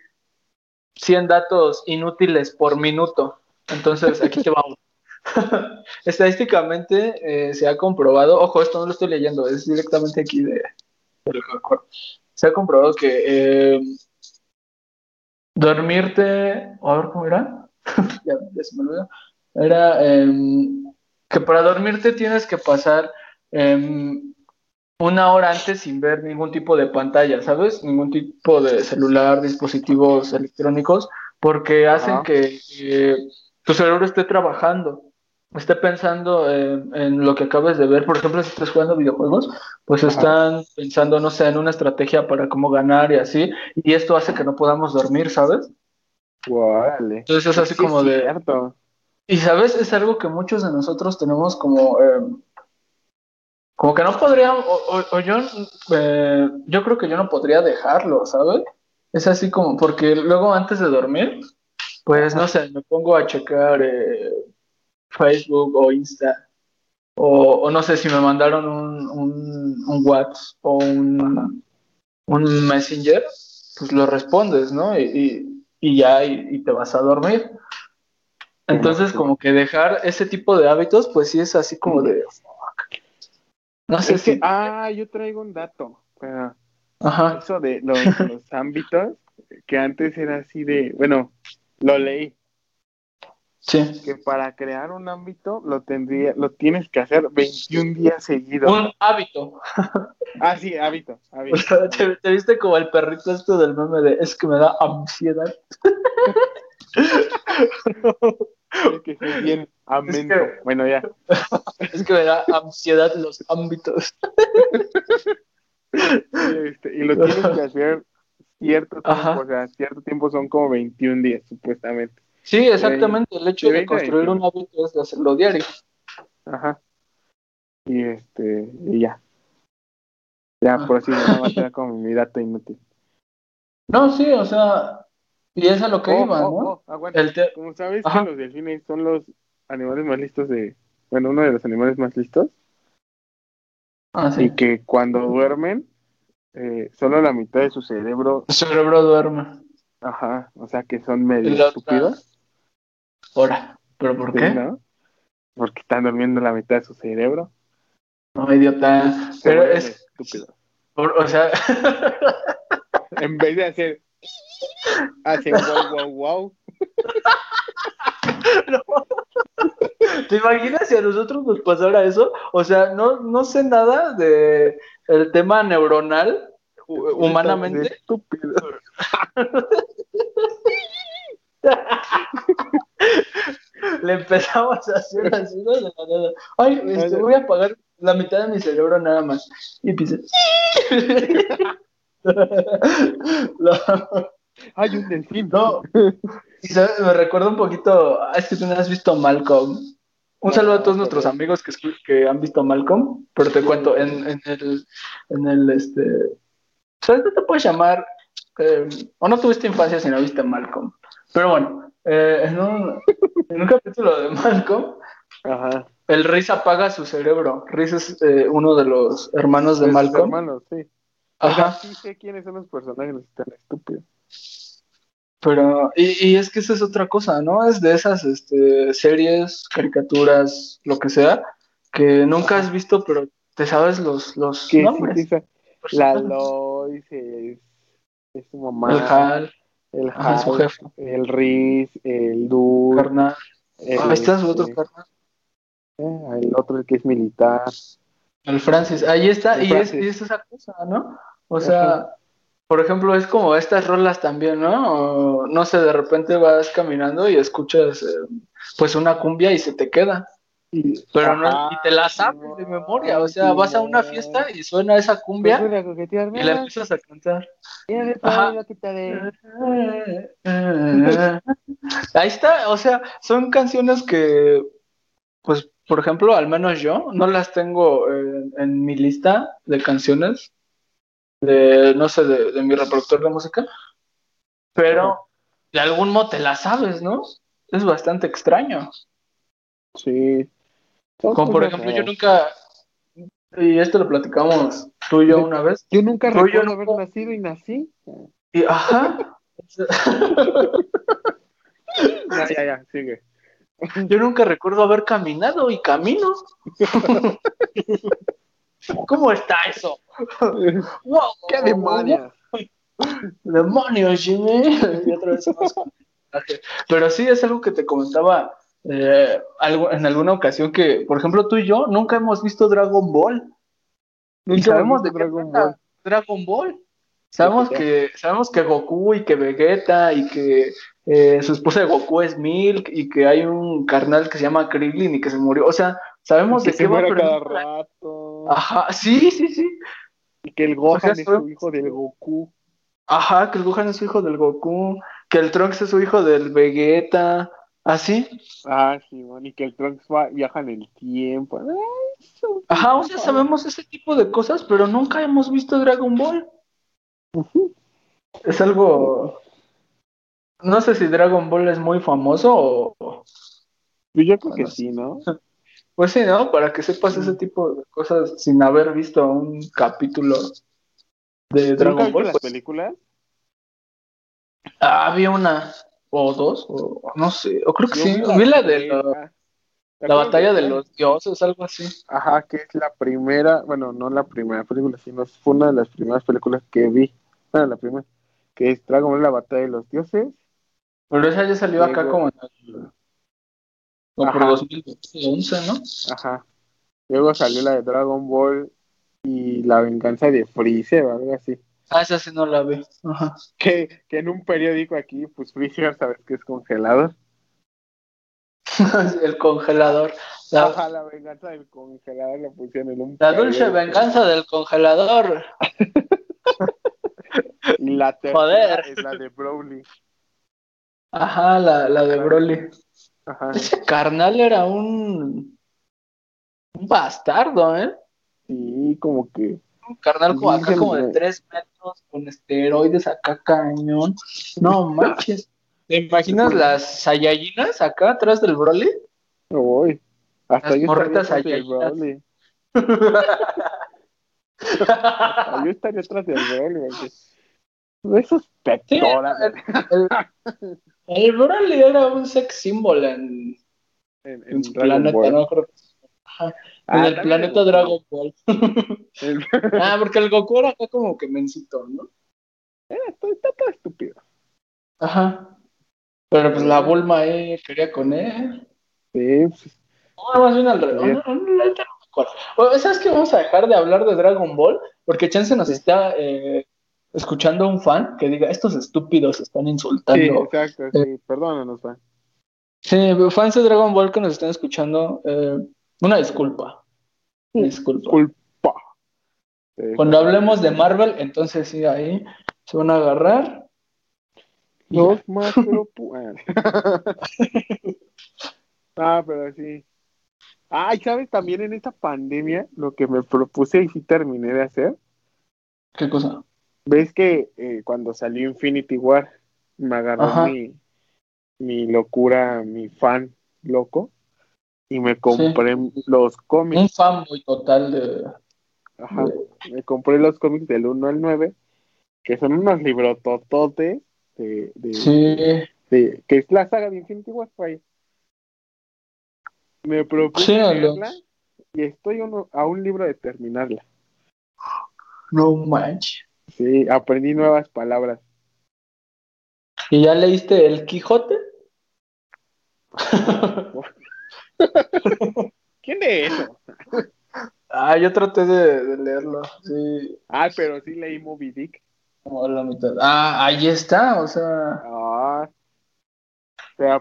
100 datos inútiles por minuto. Entonces, aquí te vamos. Estadísticamente eh, se ha comprobado, ojo, esto no lo estoy leyendo, es directamente aquí de. Se ha comprobado que dormirte, a ver cómo era, ya, ya se me olvidó, era em, que para dormirte tienes que pasar em, una hora antes sin ver ningún tipo de pantalla, ¿sabes? Ningún tipo de celular, dispositivos electrónicos, porque hacen que eh, tu cerebro esté trabajando, esté pensando en, en lo que acabas de ver. Por ejemplo, si estás jugando videojuegos, pues Ajá. están pensando, no sé, en una estrategia para cómo ganar y así, y esto hace que no podamos dormir, ¿sabes? Órale. Entonces es así Sí, como de... cierto. Y sabes, es algo que muchos de nosotros tenemos como, eh, como que no podríamos, o, yo, eh, yo creo que yo no podría dejarlo, ¿sabes? Es así como, porque luego antes de dormir, pues no sé, me pongo a checar eh, Facebook o Insta, o, no sé si me mandaron un, un, WhatsApp o un, un Messenger, pues lo respondes, ¿no? Y, y, ya, y te vas a dormir. Entonces, como que dejar ese tipo de hábitos, pues sí es así como de. fuck. No sé Es que, si. ah, yo traigo un dato. Ajá. Eso de los, los ámbitos, que antes era así de, bueno, lo leí, Sí. que para crear un ámbito lo tendría, lo tienes que hacer 21 días seguidos. Un hábito. Ah, sí, hábito, O hábito. sea, te, te viste como el perrito este del meme de es que me da ansiedad. Tienes que ser bien amento. que- Bueno, ya. Es que me da ansiedad los ámbitos. Y, este, y lo tienes que hacer cierto tiempo, Ajá. o sea, cierto tiempo son como 21 días, supuestamente. Sí, exactamente. El hecho de de 20 a construir un 21. hábito es de hacerlo diario. Ajá. Y este, y ya. Ya, por así nada más era como mi dato inútil. No, sí, o sea, y es a lo que Oh, iba, oh, ¿no? oh, aguanta. El te- Como sabes Ajá. que los delfines son los animales más listos de, bueno, uno de los animales más listos, Ah, y sí. que cuando duermen, eh, solo la mitad de su cerebro, El cerebro duerme. ajá, o sea que son Y medio estúpidos, Ahora. ¿Pero por ¿sí, qué? ¿no? Porque están durmiendo la mitad de su cerebro. No, idiota. Pero es. estúpidos. por- o sea. En vez de hacer, hacen wow, wow, wow. ¿Te imaginas si a nosotros nos pasara eso? O sea, no, no sé nada de el tema neuronal hu- humanamente. Estúpido. Le empezamos a hacer así ¿no? Ay, este, voy a apagar la mitad de mi cerebro nada más. Y empieza. No, Hay un delfín. no. Sabes, me recuerda un poquito. ah, Es que tú no has visto Malcolm. Un saludo a todos nuestros amigos que, que han visto Malcolm, pero te cuento, en, en el, en el, este, ¿sabes qué te puedes llamar? Eh, o no tuviste infancia si no viste Malcolm. Pero bueno, eh, en, un, en un capítulo de Malcolm, Ajá. el Riz apaga su cerebro. Riz es eh, uno de los hermanos de Malcolm. hermanos, sí. Ajá. sí sé quiénes son los personajes tan estúpidos. Pero, y, y es que esa es otra cosa, ¿no? Es de esas este, series, caricaturas, lo que sea, que nunca has visto, pero te sabes los, los sí, nombres. sí, sí. La Lois, es, es su mamá, El Hal, el ajá, su Hal, jefe, el Riz, el Du, carnal. el, Ahí está su otro este, carnal. eh, el otro el que es militar. El Francis, ahí está, El y es, Francis. y es esa cosa, ¿no? O sea, Ajá. por ejemplo, es como estas rolas también, ¿no? O, no sé, de repente vas caminando y escuchas eh, pues una cumbia y se te queda. Y, Pero no, ajá, y te la sabes de memoria, o sea, vas a una fiesta y suena esa cumbia Pues voy a coquetear, y la empiezas a cantar. Ajá. Ahí está, o sea, son canciones que, pues, por ejemplo, al menos yo no las tengo en, en mi lista de canciones, de, no sé, de, de mi reproductor de música, pero de algún modo te las sabes, ¿no? Es bastante extraño. Sí. Como por ejemplo, yo nunca, y esto lo platicamos tú y yo una vez, Yo nunca Pero yo recuerdo haber nunca- nacido y nací. y ajá. Ya, ya, ya, sigue. Yo nunca recuerdo haber caminado y camino. ¿Cómo está eso? Wow, ¡Qué demonios! Demonios, Jimmy. Y otra vez más. Pero sí es algo que te comentaba eh, algo, en alguna ocasión que, por ejemplo, tú y yo nunca hemos visto Dragon Ball. Nunca sabemos de Dragon Ball. Dragon Ball. Sabemos que, sabemos que Goku y que Vegeta y que eh, su esposa de Goku es Milk y que hay un carnal que se llama Krillin y que se murió. O sea, sabemos Que de se qué va, muere pero cada rato. Ajá, sí, sí, sí. Y que el Gohan O sea, es su hijo del Goku. Ajá, que el Gohan es hijo del Goku, que el Trunks es su hijo del Vegeta, así. Ah, sí, man. Y que el Trunks va, viaja en el tiempo. Ay, su- Ajá, o sea, sabemos ese tipo de cosas, pero nunca hemos visto Dragon Ball. Es algo... No sé si Dragon Ball es muy famoso o... Pues yo creo que sí, ¿no? Pues sí, ¿no? Para que sepas ese tipo de cosas sin haber visto un capítulo de ¿Nunca Dragon Ball. las pues, películas? ah, había una o dos, o no sé, o creo que Yo sí. vi Vi la de la, ¿Te la batalla de los dioses, algo así. Ajá, que es la primera, bueno, no la primera película, sino fue una de las primeras películas que vi. Bueno, la primera, que es Dragon Ball, la batalla de los dioses. Pero esa ya salió acá como en el, como por Ajá. 2011, ¿no? Ajá. Luego salió la de Dragon Ball y la venganza de Freezer algo así. Ah, esa sí no la vi. Ajá. Que, que en un periódico aquí, pues Freezer, sabes que es congelador. el congelador. La, Ajá, la venganza del congelador lo pusieron en un la dulce venganza del congelador. Y la tercera Joder. es la de Broly. Ajá, la, la de Broly. Ajá. Ese carnal era un, un bastardo, ¿eh? Sí, como que. Un carnal como acá como de. 3 metros con esteroides acá cañón. No manches. ¿Te imaginas las Saiyajinas acá atrás del Broly? Uy. Hasta Las yo morritas atrás del. Hasta yo estaría atrás del Broly, Sí, pectorales el, el Broly era un sex symbol en, en, planeta, Ball. ¿no? Creo que- Ajá, Ah, en el planeta. Dragon Ball. El- ah, porque el Goku era acá como que mencito, ¿no? Era- está, está todo estúpido. Ajá. Pero pues la Bulma ahí quería con él. Sí, pues, No, más bien al revés. No, no, no. Bueno, ¿Sabes qué? Vamos a dejar de hablar de Dragon Ball porque Chance nos Sí. está eh, escuchando un fan que diga, estos estúpidos están sí, insultando. exacto, sí. Perdónanos, fan. Sí, fans de Dragon Ball que nos están escuchando, eh, una disculpa. Una disculpa. Culpa. Sí, Cuando hablemos de Marvel, entonces sí, ahí se van a agarrar. Dos más, pero pu- ah, pero sí. Ay, ¿sabes? También en esta pandemia, lo que me propuse y sí terminé de hacer. ¿Qué cosa? ¿Ves que eh, cuando salió Infinity War me agarró Ajá. mi, mi locura, mi fan loco? Y me compré los Un cómics. fan muy total de. Ajá. Me compré los cómics del 1 al 9, que son unos librotototes de, de, Sí. de- que es la saga de Infinity War, vaya. Me propuse Sí, leerla y estoy uno- a un libro de terminarla. No manches. Sí, aprendí nuevas palabras. ¿Y ya leíste El Quijote? ¿Quién es eso? ah, yo traté de, de leerlo. Sí, Ah, pero sí leí Moby Dick. Como la mitad. Ah, ahí está, o sea. Ah.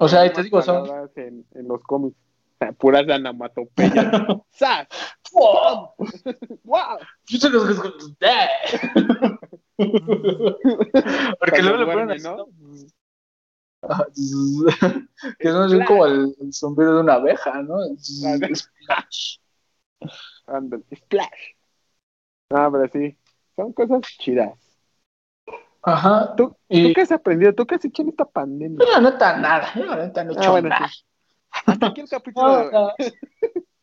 O sea, ahí te aprendí digo, son- en, en los cómics. Puras onomatopeyas. ¡Sas! ¡Wow! ¡Wow! Porque luego le ponen así, ¿no? ¿no? Que es más bien como el, el zumbido de una abeja, ¿no? Splash. Ándale, Splash. Ah, pero sí. Son cosas chidas. Ajá. ¿Tú, Y ¿Tú qué has aprendido? ¿Tú qué has hecho en esta pandemia? yo la neta nada, yo la neta no he Ah, hecho bueno, nada. Hasta aquí el capítulo de hoy. No, no.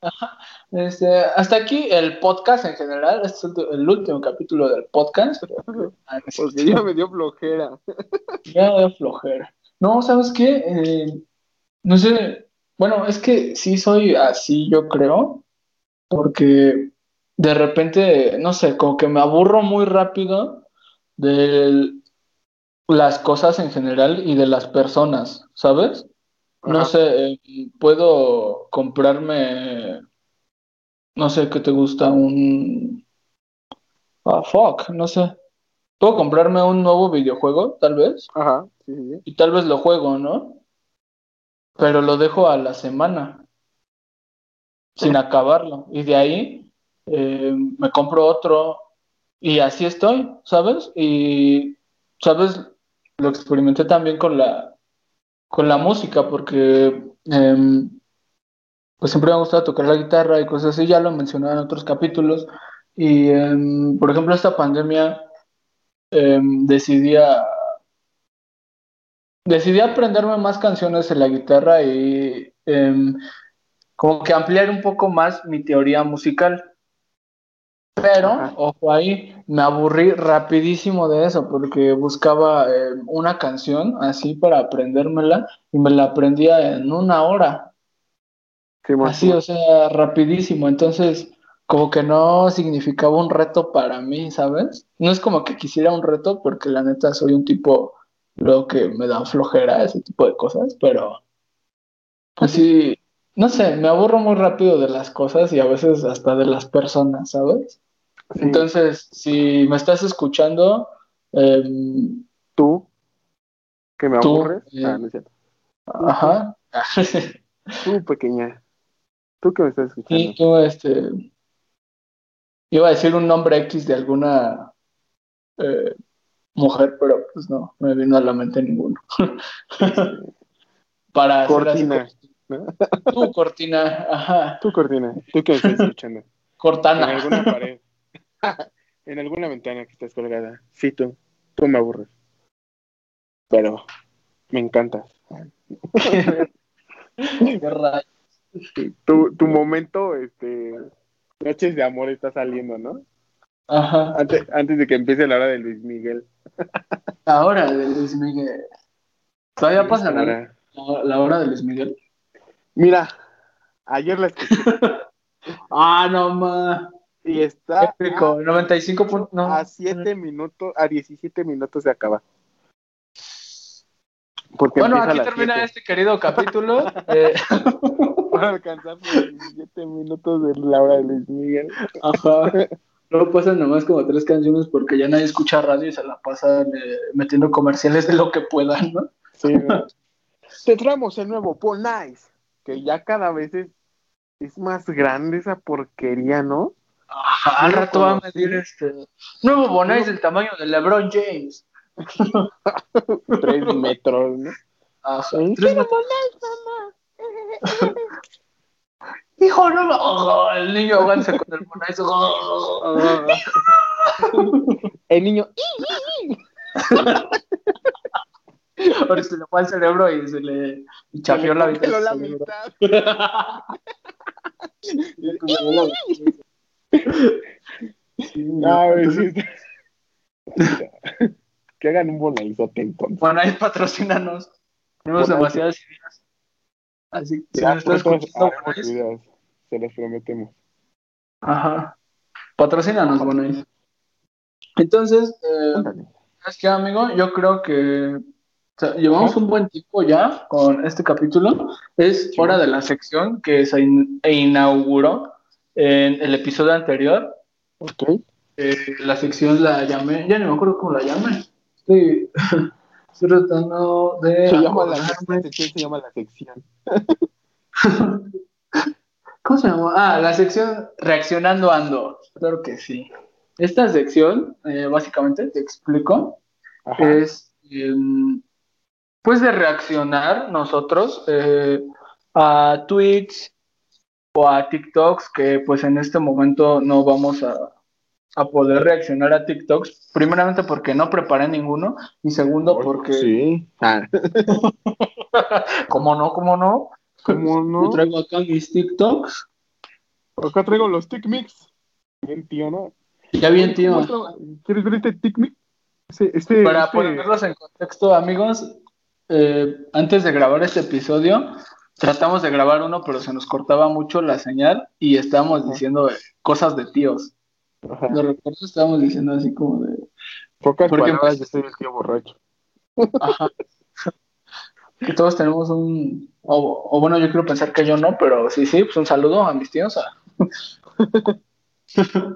Ajá. Este, hasta aquí el podcast en general. Este es el, último capítulo del podcast. Ah, Porque cierto. ya me dio flojera. Ya de flojera. No, ¿sabes qué? Eh, no sé. Bueno, es que sí soy así, yo creo. Porque de repente, no sé, como que me aburro muy rápido de las cosas en general y de las personas, ¿sabes? No sé, eh, puedo comprarme, no sé qué te gusta, un... Ah, fuck, no sé. Puedo comprarme un nuevo videojuego, tal vez, Ajá, sí. y tal vez lo juego, ¿no? Pero lo dejo a la semana, sin acabarlo. Y de ahí eh, me compro otro, y así estoy, ¿sabes? Y, ¿sabes? Lo experimenté también con la, con la música, porque em, pues siempre me ha gustado tocar la guitarra y cosas así, ya lo mencioné en otros capítulos. Y em, por ejemplo, esta pandemia em, decidí decidí aprenderme más canciones en la guitarra y como que ampliar un poco más mi teoría musical. Pero, Ajá. ojo ahí, me aburrí rapidísimo de eso porque buscaba eh, una canción así para aprendérmela y me la aprendía en una hora. Así, o sea, rapidísimo. Entonces, como que no significaba un reto para mí, ¿sabes? No es como que quisiera un reto porque la neta soy un tipo, lo que me da flojera, ese tipo de cosas, pero pues sí, no sé, me aburro muy rápido de las cosas y a veces hasta de las personas, ¿sabes? Sí, Entonces, si me estás escuchando, em, tú, que me Tú, aburres. eh, Ah, no es cierto. ajá, Tú, pequeña. Tú que me estás escuchando. y tú, este, iba a decir un nombre X de alguna eh, mujer, pero pues no, no me vino a la mente ninguno. Para hacer así Cortina. como- tú, Cortina, ajá, Tú, Cortina. Tú que me estás escuchando. En Cortana. alguna pared. en alguna ventana que estás colgada. Sí, tú. Tú me aburres. Pero me encantas. Tu, tu momento, este, Noches de Amor está saliendo, ¿no? Ajá. Antes, antes de que empiece la hora de Luis Miguel. Ahora de Luis Miguel. ¿Todavía pasa la, Ahora. la- la hora de Luis Miguel? Mira, ayer la escuché Ah, no ma. Y está Épico. 95 puntos. No. a 7 minutos, a 17 minutos de acabar. Porque Bueno, aquí termina 7. este querido capítulo. Eh, Para alcanzar los 17 minutos de la hora de Luis Miguel. Ajá. Luego pasan nomás como tres canciones porque ya nadie escucha radio y se la pasan eh, metiendo comerciales de lo que puedan, ¿no? Sí, ¿no? Te traemos el nuevo Paul Nice, que ya cada vez es, es más grande esa porquería, ¿no? Al rato va a medir este. Nuevo Bonais del tamaño de LeBron James. Tres metros, ¿no? Ajá. Tres metros. Hijo, no Oh, el niño avanza con el Bonais. Oh. El niño, Ahora se le fue al cerebro y se le chafió la la del sí está- Que hagan un bonaizote entonces. Bonais, patrocínanos. Tenemos demasiadas ideas. Así que si nos estás escuchando, se los prometemos. Ajá. Patrocínanos, Bonais. Entonces, eh. ¿sabes qué, amigo? Yo creo que o sea, llevamos Ajá. un buen tiempo ya con este capítulo. Es hora de la sección que se in- e inauguró en el episodio anterior. Ok. Eh, la sección la llamé, ya no me acuerdo cómo la llamé. Estoy, estoy tratando de. Se llama la, sección se llama la sección. ¿Cómo se llama? Ah, la sección Reaccionando Ando. Claro que sí. Esta sección, eh, básicamente, te explico, Ajá. es em, pues de reaccionar nosotros eh, a tweets o a TikToks que pues en este momento no vamos a, a poder reaccionar a TikToks. Primeramente porque no preparé ninguno y segundo porque, Sí. Ah, como no, como no, ¿Cómo yo no? traigo acá mis TikToks. Acá traigo los Tic Mix. Bien, tío, ¿no? Ya bien, tío. ¿Quieres ver este Tic Mix? Este, este, Para este- ponerlos en contexto, amigos, eh, antes de grabar este episodio, tratamos de grabar uno, pero se nos cortaba mucho la señal y estábamos Ajá. diciendo cosas de tíos. Ajá. De repente estábamos diciendo así como de. Pocas porque- palabras, yo soy el tío borracho. Ajá. que todos tenemos un. O, o bueno, yo quiero pensar que yo no, pero sí, sí, pues un saludo a mis tíos. a-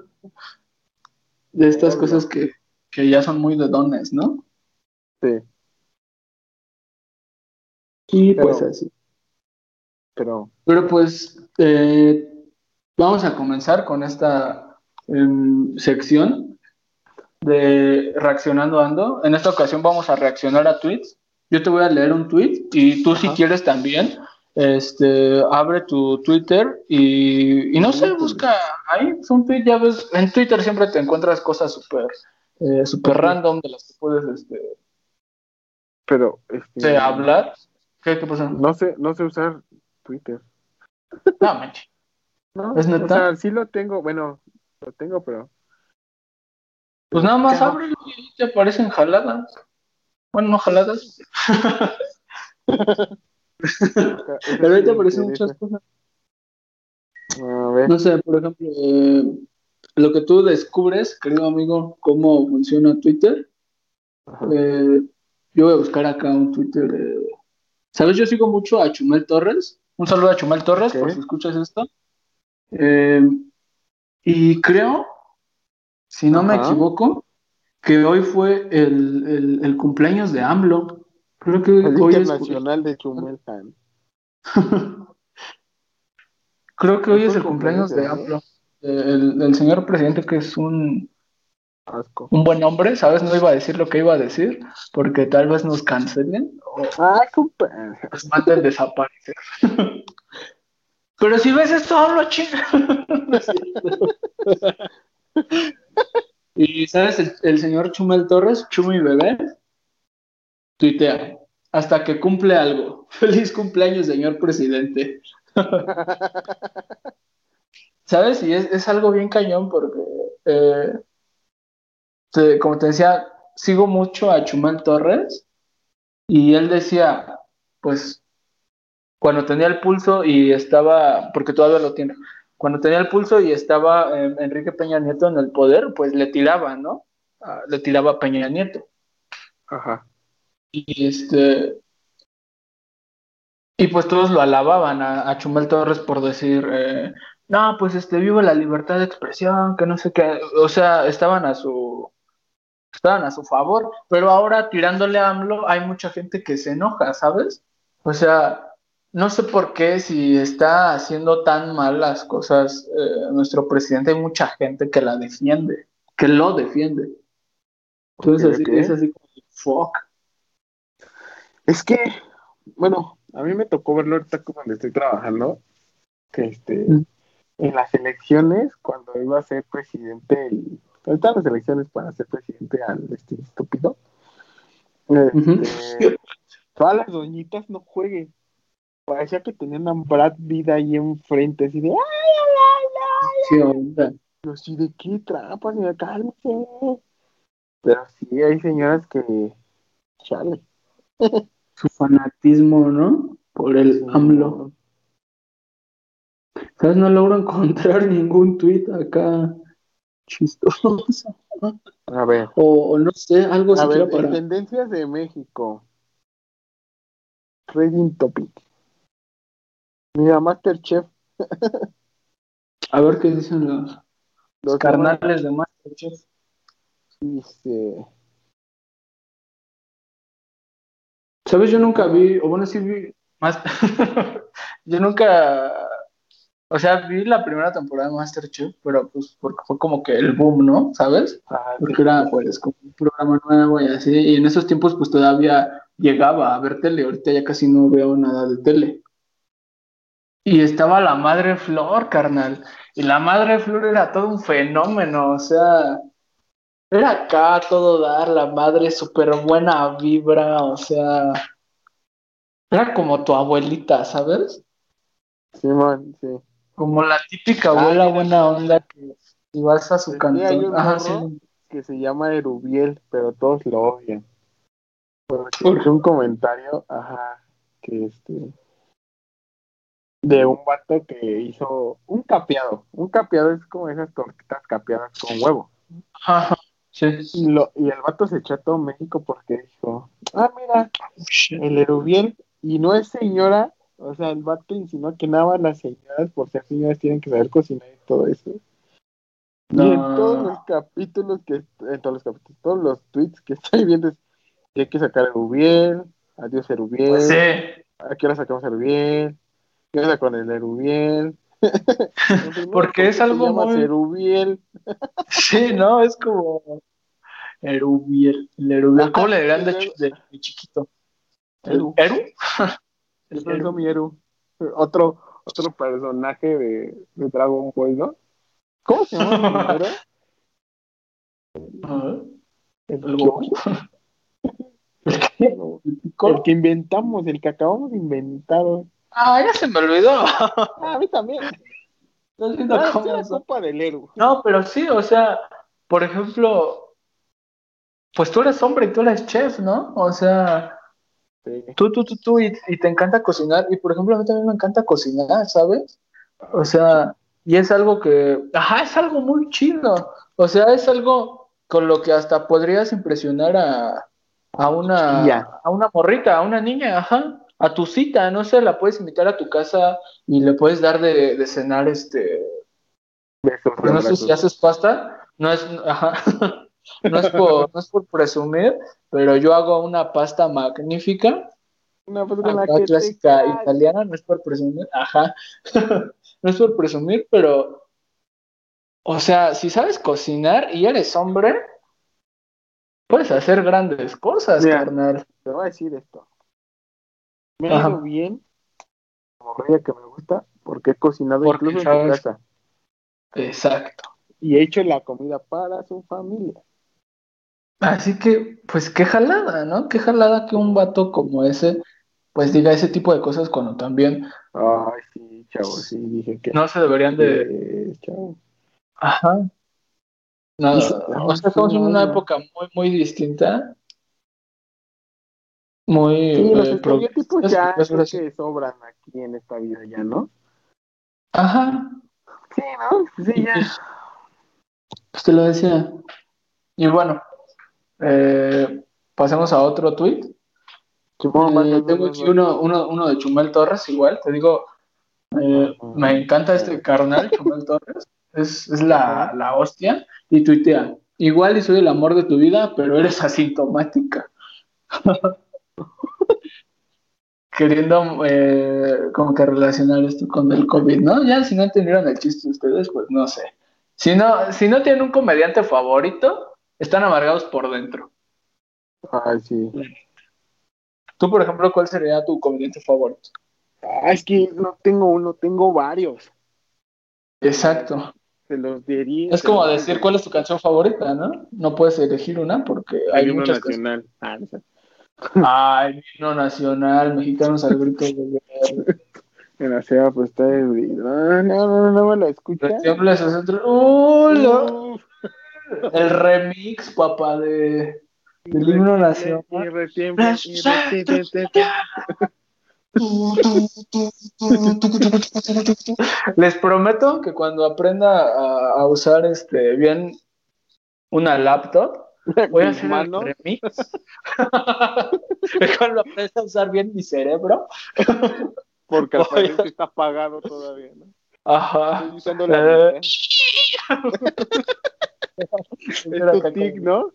de estas cosas que, que ya son muy de dones, ¿no? Sí, Y Pero- pues así. Pero Pero pues eh, vamos a comenzar con esta em, sección de reaccionando ando. En esta ocasión vamos a reaccionar a tweets. Yo te voy a leer un tweet y tú si quieres también, este, abre tu Twitter y, y no sé, busca ahí, es un tweet, ya ves, en Twitter siempre te encuentras cosas súper eh, súper Ujú. random de las que puedes este, pero este, hablar. ¿Qué, qué pasa? no sé, no sé usar Twitter. No, manches. ¿no? ¿Es neta? O sea, sí lo tengo, bueno, lo tengo, pero Pues nada más ábrelo y ahí te aparecen jaladas. Bueno, no jaladas, pero ahí te aparecen muchas cosas. A ver, No sé, por ejemplo, eh, lo que tú descubres, querido amigo, cómo funciona Twitter. Eh, yo voy a buscar acá un Twitter. eh, ¿Sabes? Yo sigo mucho a Chumel Torres. Un saludo a Chumel Torres, por si escuchas esto. Eh, y creo, si no me equivoco, que hoy fue el, el- el cumpleaños de AMLO. Creo que el hoy es, internacional de Chumelhan. creo que hoy ¿Es es el cumpleaños de AMLO. El, del señor presidente que es un, Asco. un buen hombre, ¿sabes? No iba a decir lo que iba a decir, porque tal vez nos cancelen o Ah, compa. nos manden desaparecer. Pero si ves esto, hablo chinga. Y sabes, el, el señor Chumel Torres, Chumi Bebé, tuitea, hasta que cumple algo. Feliz cumpleaños, señor presidente. ¿Sabes? Y es, es algo bien cañón porque, eh, te- como te decía, sigo mucho a Chumel Torres y él decía, pues, cuando tenía el pulso y estaba, porque todavía lo tiene, cuando tenía el pulso y estaba eh, Enrique Peña Nieto en el poder, pues le tiraba, ¿no? Ah, le tiraba a Peña Nieto. Ajá. Y este. Y pues todos lo alababan a, a Chumel Torres por decir, eh, no, pues este, viva la libertad de expresión, que no sé qué. O sea, estaban a su. Estaban a su favor. Pero ahora tirándole a AMLO, hay mucha gente que se enoja, ¿sabes? O sea, no sé por qué, si está haciendo tan mal las cosas eh, nuestro presidente, hay mucha gente que la defiende, que lo defiende. Entonces, Ok, así, es así como, fuck. Es que, bueno, a mí me tocó verlo ahorita donde estoy trabajando, que este, Mm. en las elecciones, cuando iba a ser presidente, el, ahorita las elecciones para ser presidente al este estúpido, este, todas las doñitas no jueguen. Parecía que tenían a Brad Vida ahí enfrente, así de, ¡ay, ay, ay! Sí, ahorita. Yo sí, ¿de qué trampa, señora? Cálmese. Pero sí, hay señoras que, chale. su fanatismo, ¿no? Por el Sí, AMLO. ¿Sabes? No logro encontrar ningún tuit acá chistoso. A ver, O, o no sé, algo a ver, para. tendencias de México. Trading Topic. Mira, Masterchef. A ver qué dicen los, Los carnales de Masterchef. Dice, ¿Sabes? Yo nunca vi, o bueno, sí vi más. Yo nunca. O sea, vi la primera temporada de Masterchef, pero pues porque fue como que el boom, ¿no? ¿Sabes? ah, porque era pues como un programa nuevo y así, y en esos tiempos pues todavía llegaba a ver tele, ahorita ya casi no veo nada de tele. Y estaba la madre Flor, carnal, y la madre Flor era todo un fenómeno, o sea, era acá todo dar, la madre súper buena vibra, o sea, era como tu abuelita, ¿sabes? Simón, sí. Como la típica Ah, abuela buena onda que si vas a su hay cantón. Ajá, sí. que se llama Erubiel, pero todos lo odian. Porque ¿Por? hizo un comentario, ajá, que este, de un vato que hizo un capeado. Un capeado es como esas tortitas capeadas con huevo. Ajá, sí. Y, lo, y el vato se echó a todo México porque dijo, ah, mira, el Erubiel, y no es señora, o sea, el vato insinuó que nada más las señoras, por ser señoras, tienen que saber cocinar y todo eso. Y en todos los capítulos que, en todos los capítulos, todos los tweets que estoy viendo es que hay que sacar Erubiel, adiós Erubiel, Pues sí. a qué hora sacamos Erubiel, qué onda con el Erubiel. Porque es algo muy- Erubiel, Sí, ¿no? Es como Erubiel. El Erubiel. ¿Cómo le dirán de, de- de chiquito? Eru. ¿Eru? El. Otro, otro personaje de, de Dragon Ball, ¿no? ¿Cómo se llama. El, El. ¿El? No, que inventamos, el que acabamos de inventar. Ah, ya se me olvidó. Ah, a mí también. No entiendo cómo es la es. copa del Eru. No, pero sí, o sea, por ejemplo, pues tú eres hombre y tú eres chef, ¿no? O sea, Sí. tú, tú, tú, tú, y, y te encanta cocinar. Y por ejemplo, a mí también me encanta cocinar, ¿sabes? O sea, y es algo que, ajá, es algo muy chido. O sea, es algo con lo que hasta podrías impresionar a, a una, a una morrita, a una niña, ajá, a tu cita, no sé, la puedes invitar a tu casa y le puedes dar de, de cenar, este, pues no sé si haces pasta, no es, ajá, no es por, no es por presumir, pero yo hago una pasta magnífica, Una te clásica italiana, no es por presumir, ajá, no es por presumir, pero, o sea, si sabes cocinar y eres hombre, puedes hacer grandes cosas, Mira. carnal. Te voy a decir esto. Me ha ido bien, como que me gusta, porque he cocinado Porque incluso en casa. Exacto. Y he hecho la comida para su familia. Así que, pues qué jalada, ¿no? Qué jalada que un vato como ese pues diga ese tipo de cosas cuando también Ay, sí, chavo, sí, dije que. no se deberían de... Chavo. Ajá. No, o sea, estamos en una época muy, muy distinta. Muy... Sí, los eh, estereotipos ya creo sí. que sobran aquí en esta vida ya, ¿no? Ajá, Sí, ¿no? Sí, ya. pues te lo decía. Y bueno, eh, pasemos a otro tweet. Eh, tengo aquí ¿no? uno, uno, uno de Chumel Torres, igual, te digo, eh, me encanta este carnal, Chumel Torres, es, es la, la hostia, y tuitea, igual y soy el amor de tu vida, pero eres asintomática. Queriendo eh, como que relacionar esto con el COVID, ¿no? Ya si no entendieron el chiste ustedes, pues no sé. Si no, si no tienen un comediante favorito, están amargados por dentro. Ay, sí. Tú, por ejemplo, ¿cuál sería tu comediante favorito? Ah, es que no tengo uno, tengo varios. Exacto. Se los diría. Es como decir cuál es tu canción favorita, ¿no? No puedes elegir una porque hay Hay uno muchas nacional. Ah, no. Ay, himno nacional, mexicanos al grito de guerra. En la pues está el... No, no, no, no me lo escucha. Los de ¡Uh, Uf, El remix, papá, de del himno y nacional. Les prometo que cuando aprenda a, a usar este bien una laptop, voy a hacer manos. el remix. cuando aprenda a usar bien mi cerebro. Porque al parecer está apagado todavía, ¿no? Ajá. Estoy usando la Eh. mitad. Es tu tic, ¿no?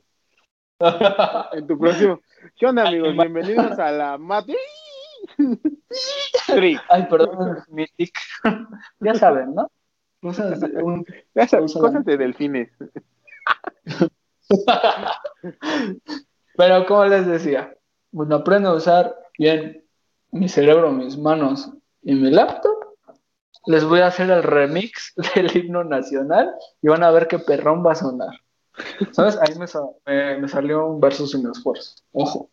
En tu próximo. ¿Qué onda, amigos? Bienvenidos a la Mati. Trick. Ay, perdón, mi tic. ya saben, ¿no? Cosas de un- Ya sabes, Úsala. cosas de delfines. Pero como les decía, cuando aprendo a usar bien mi cerebro, mis manos y mi laptop, les voy a hacer el remix del himno nacional y van a ver qué perrón va a sonar. ¿Sabes? Ahí me, sa- me- me salió un verso sin esfuerzo. Ojo.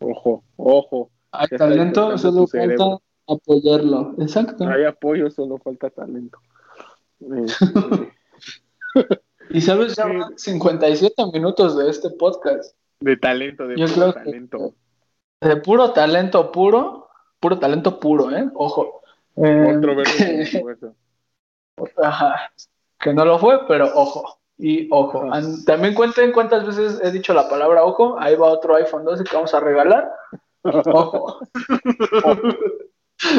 Ojo, ojo. Hay talento, solo falta apoyarlo. Exacto. Hay apoyo, solo falta talento. Y sabes, ya van 57 minutos de este podcast. de talento, de Yo puro creo que- talento. De puro talento puro, puro talento puro, ¿eh? Ojo. Eh, Otro verso sin esfuerzo. Ajá. Que no lo fue, pero ojo. Y ojo. También cuenten cuántas veces he dicho la palabra ojo. Ahí va otro iPhone 12 que vamos a regalar. Ojo.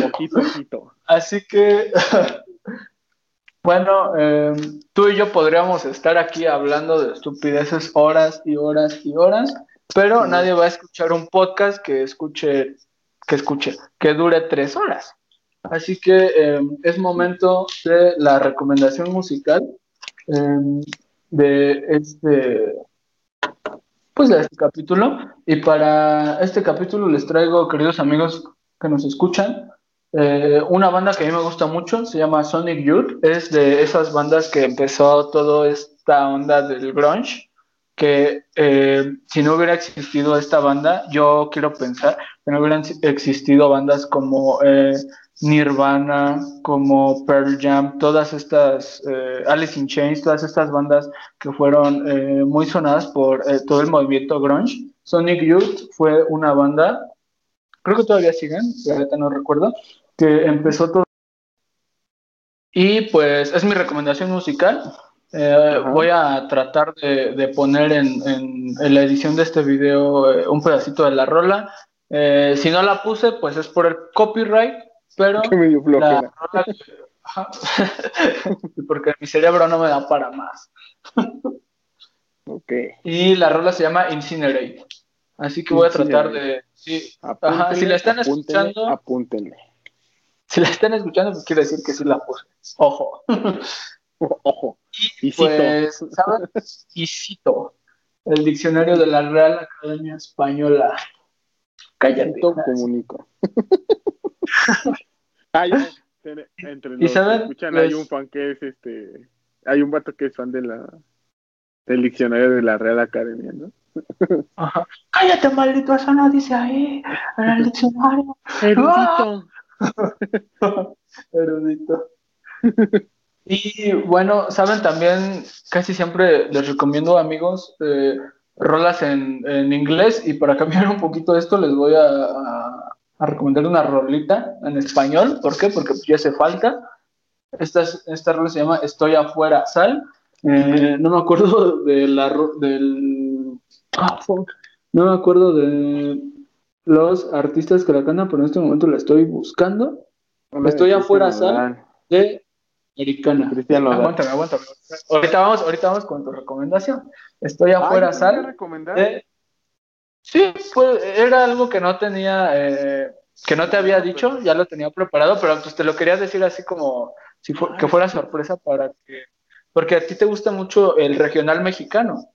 Ojito, ojito. Así que, bueno, eh, tú y yo podríamos estar aquí hablando de estupideces horas y horas y horas, pero nadie va a escuchar un podcast que escuche, que escuche, que dure tres horas. Así que eh, es momento de la recomendación musical eh, de este, pues de este capítulo. Y para este capítulo les traigo, queridos amigos que nos escuchan, eh, una banda que a mí me gusta mucho, se llama Sonic Youth, es de esas bandas que empezó toda esta onda del grunge, que eh, si no hubiera existido esta banda, yo quiero pensar que no hubieran existido bandas como eh, Nirvana, como Pearl Jam, todas estas, eh, Alice in Chains, todas estas bandas que fueron eh, muy sonadas por eh, todo el movimiento grunge. Sonic Youth fue una banda, creo que todavía siguen, verdad no recuerdo, que empezó todo. Y pues es mi recomendación musical. Voy a tratar de, de poner en, en- en la edición de este video un pedacito de la rola. Si no la puse, pues es por el copyright, pero Que me dio la flojera. Ajá. porque mi cerebro no me da para más. Ok. Y la rola se llama Incinerate. Así que voy a tratar de. Sí, Apúntenle, si la están apúntenle, escuchando- Apúntenle. si la están escuchando, pues quiere decir que sí la puse. Ojo. Ojo. Y. Pues, ¿sabes? Y cito el diccionario de la Real Academia Española. Cállate. Comunico. ah, ya. Entre- los que saben, escuchan hay un fan que es este. Hay un vato que es fan de la del diccionario de la Real Academia, ¿no? Ajá. Cállate, maldito, eso no dice ahí, en el diccionario. Erudito. Erudito. Y bueno, saben también, casi siempre les recomiendo amigos eh, rolas en, en inglés y para cambiar un poquito esto les voy a, a- a recomendar una rolita en español. ¿Por qué? Porque ya hace falta. Esta, es- esta rola se llama Estoy afuera, sal. Eh, no me acuerdo de la ro- del ah, fuck. no me acuerdo de los artistas que la cantan, pero en este momento la estoy buscando. Estoy afuera, sal. De Americana. Cristian Nodal. Aguántame, aguántame. Ahorita vamos, ahorita vamos con tu recomendación. Estoy afuera, sal. recomendar? de- Sí, pues era algo que no tenía, eh, que no te había dicho, ya lo tenía preparado, pero pues te lo quería decir así como si fu- que fuera sorpresa para que, porque a ti te gusta mucho el regional mexicano.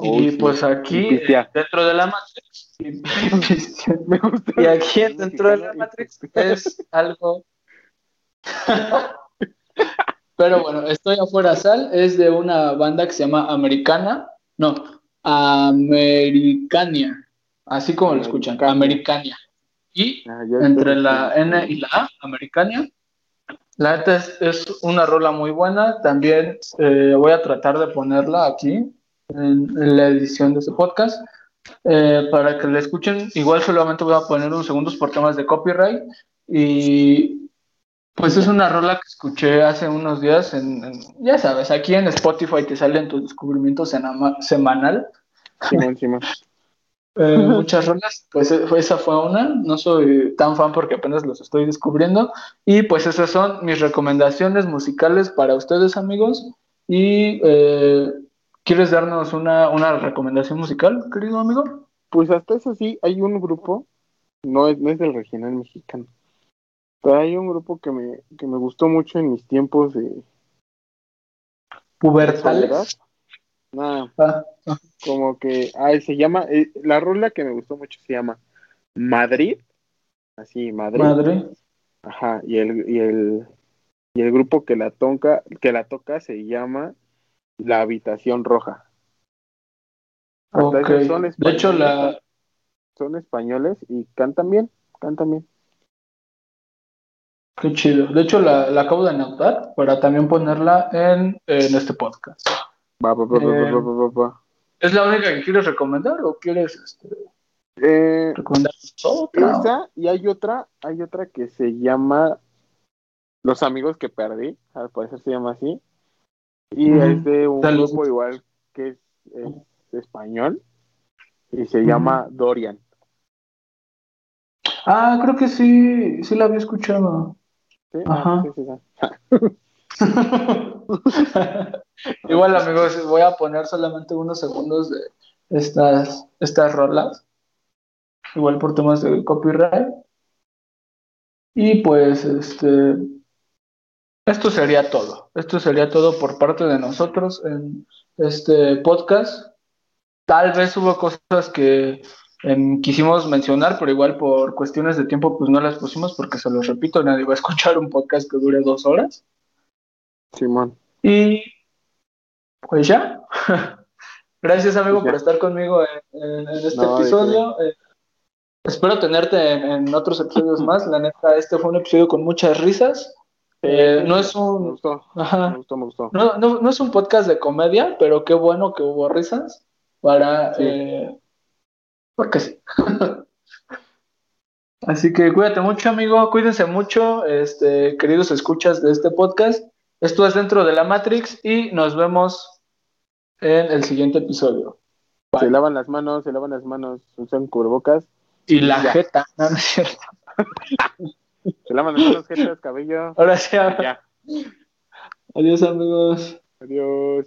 Y sí. pues aquí, eh, dentro de la Matrix. Me gusta. y aquí dentro de la Matrix pistear. es algo. Pero bueno, Estoy afuera sal es de una banda que se llama Americana, no, Americania, así como lo escuchan, Americania. Americania. Y Ah, entre la N y la A, Americania. La neta es, es una rola muy buena. También eh, voy a tratar de ponerla aquí en, en la edición de este podcast eh, para que la escuchen. Igual solamente voy a poner unos segundos por temas de copyright. Y pues es una rola que escuché hace unos días en, en- ya sabes, aquí en Spotify te salen tus descubrimientos semanal. Simón, Simón. Eh, muchas rolas, pues eh, esa fue una, no soy tan fan porque apenas los estoy descubriendo y pues esas son mis recomendaciones musicales para ustedes amigos y eh, ¿quieres darnos una, una recomendación musical, querido amigo? Pues hasta eso sí, hay un grupo, no es, no es del regional mexicano, pero hay un grupo que me, que me gustó mucho en mis tiempos de soledad. Pubertales. Nada, Ah, ah, como que, ay, se llama, eh, la rola que me gustó mucho se llama Madrid, así, Madrid. Ajá, y el, y el, y el grupo que la toca, que la toca se llama La Habitación Roja. Hasta Ok. esos son De hecho, la, son españoles y cantan bien, cantan bien. qué chido. De hecho, la, la acabo de anotar para también ponerla en, en este podcast. Va, va, va, va, Eh, va. ¿Es la única que quieres recomendar o quieres este, Eh, recomendar otra? esa y hay otra, hay otra que se llama Los amigos que perdí, al parecer se llama así. Y es de un Saludos. grupo igual que es, es español y se llama Dorian. Ah, creo que sí, sí la había escuchado. ¿sí? Ajá. Ah, sí, sí, sí. Igual, amigos, voy a poner solamente unos segundos de estas, estas rolas. Igual por temas de copyright. Y pues, este. Esto sería todo. Esto sería todo por parte de nosotros en este podcast. Tal vez hubo cosas que em, quisimos mencionar, pero igual por cuestiones de tiempo, pues no las pusimos porque se los repito, nadie va a escuchar un podcast que dure dos horas. Simón. Y pues ya. Gracias, amigo, por estar conmigo en, en- en este No, episodio. Eh, espero tenerte en, en otros episodios más. La neta, este fue un episodio con muchas risas. Eh, no es Me un. gustó, me gustó, me gustó. No, no, no es un podcast de comedia, pero qué bueno que hubo risas. Para. Sí. eh, porque sí. Así que cuídate mucho, amigo. Cuídense mucho, este, queridos escuchas de este podcast. Esto es dentro de la Matrix y nos vemos en el siguiente episodio. Se lavan las manos, se lavan las manos, usan cubrebocas, Y la Ya. jeta, no, no es cierto. se lavan las manos, jetas, cabello. Ahora sí, Ya. adiós, amigos. Adiós.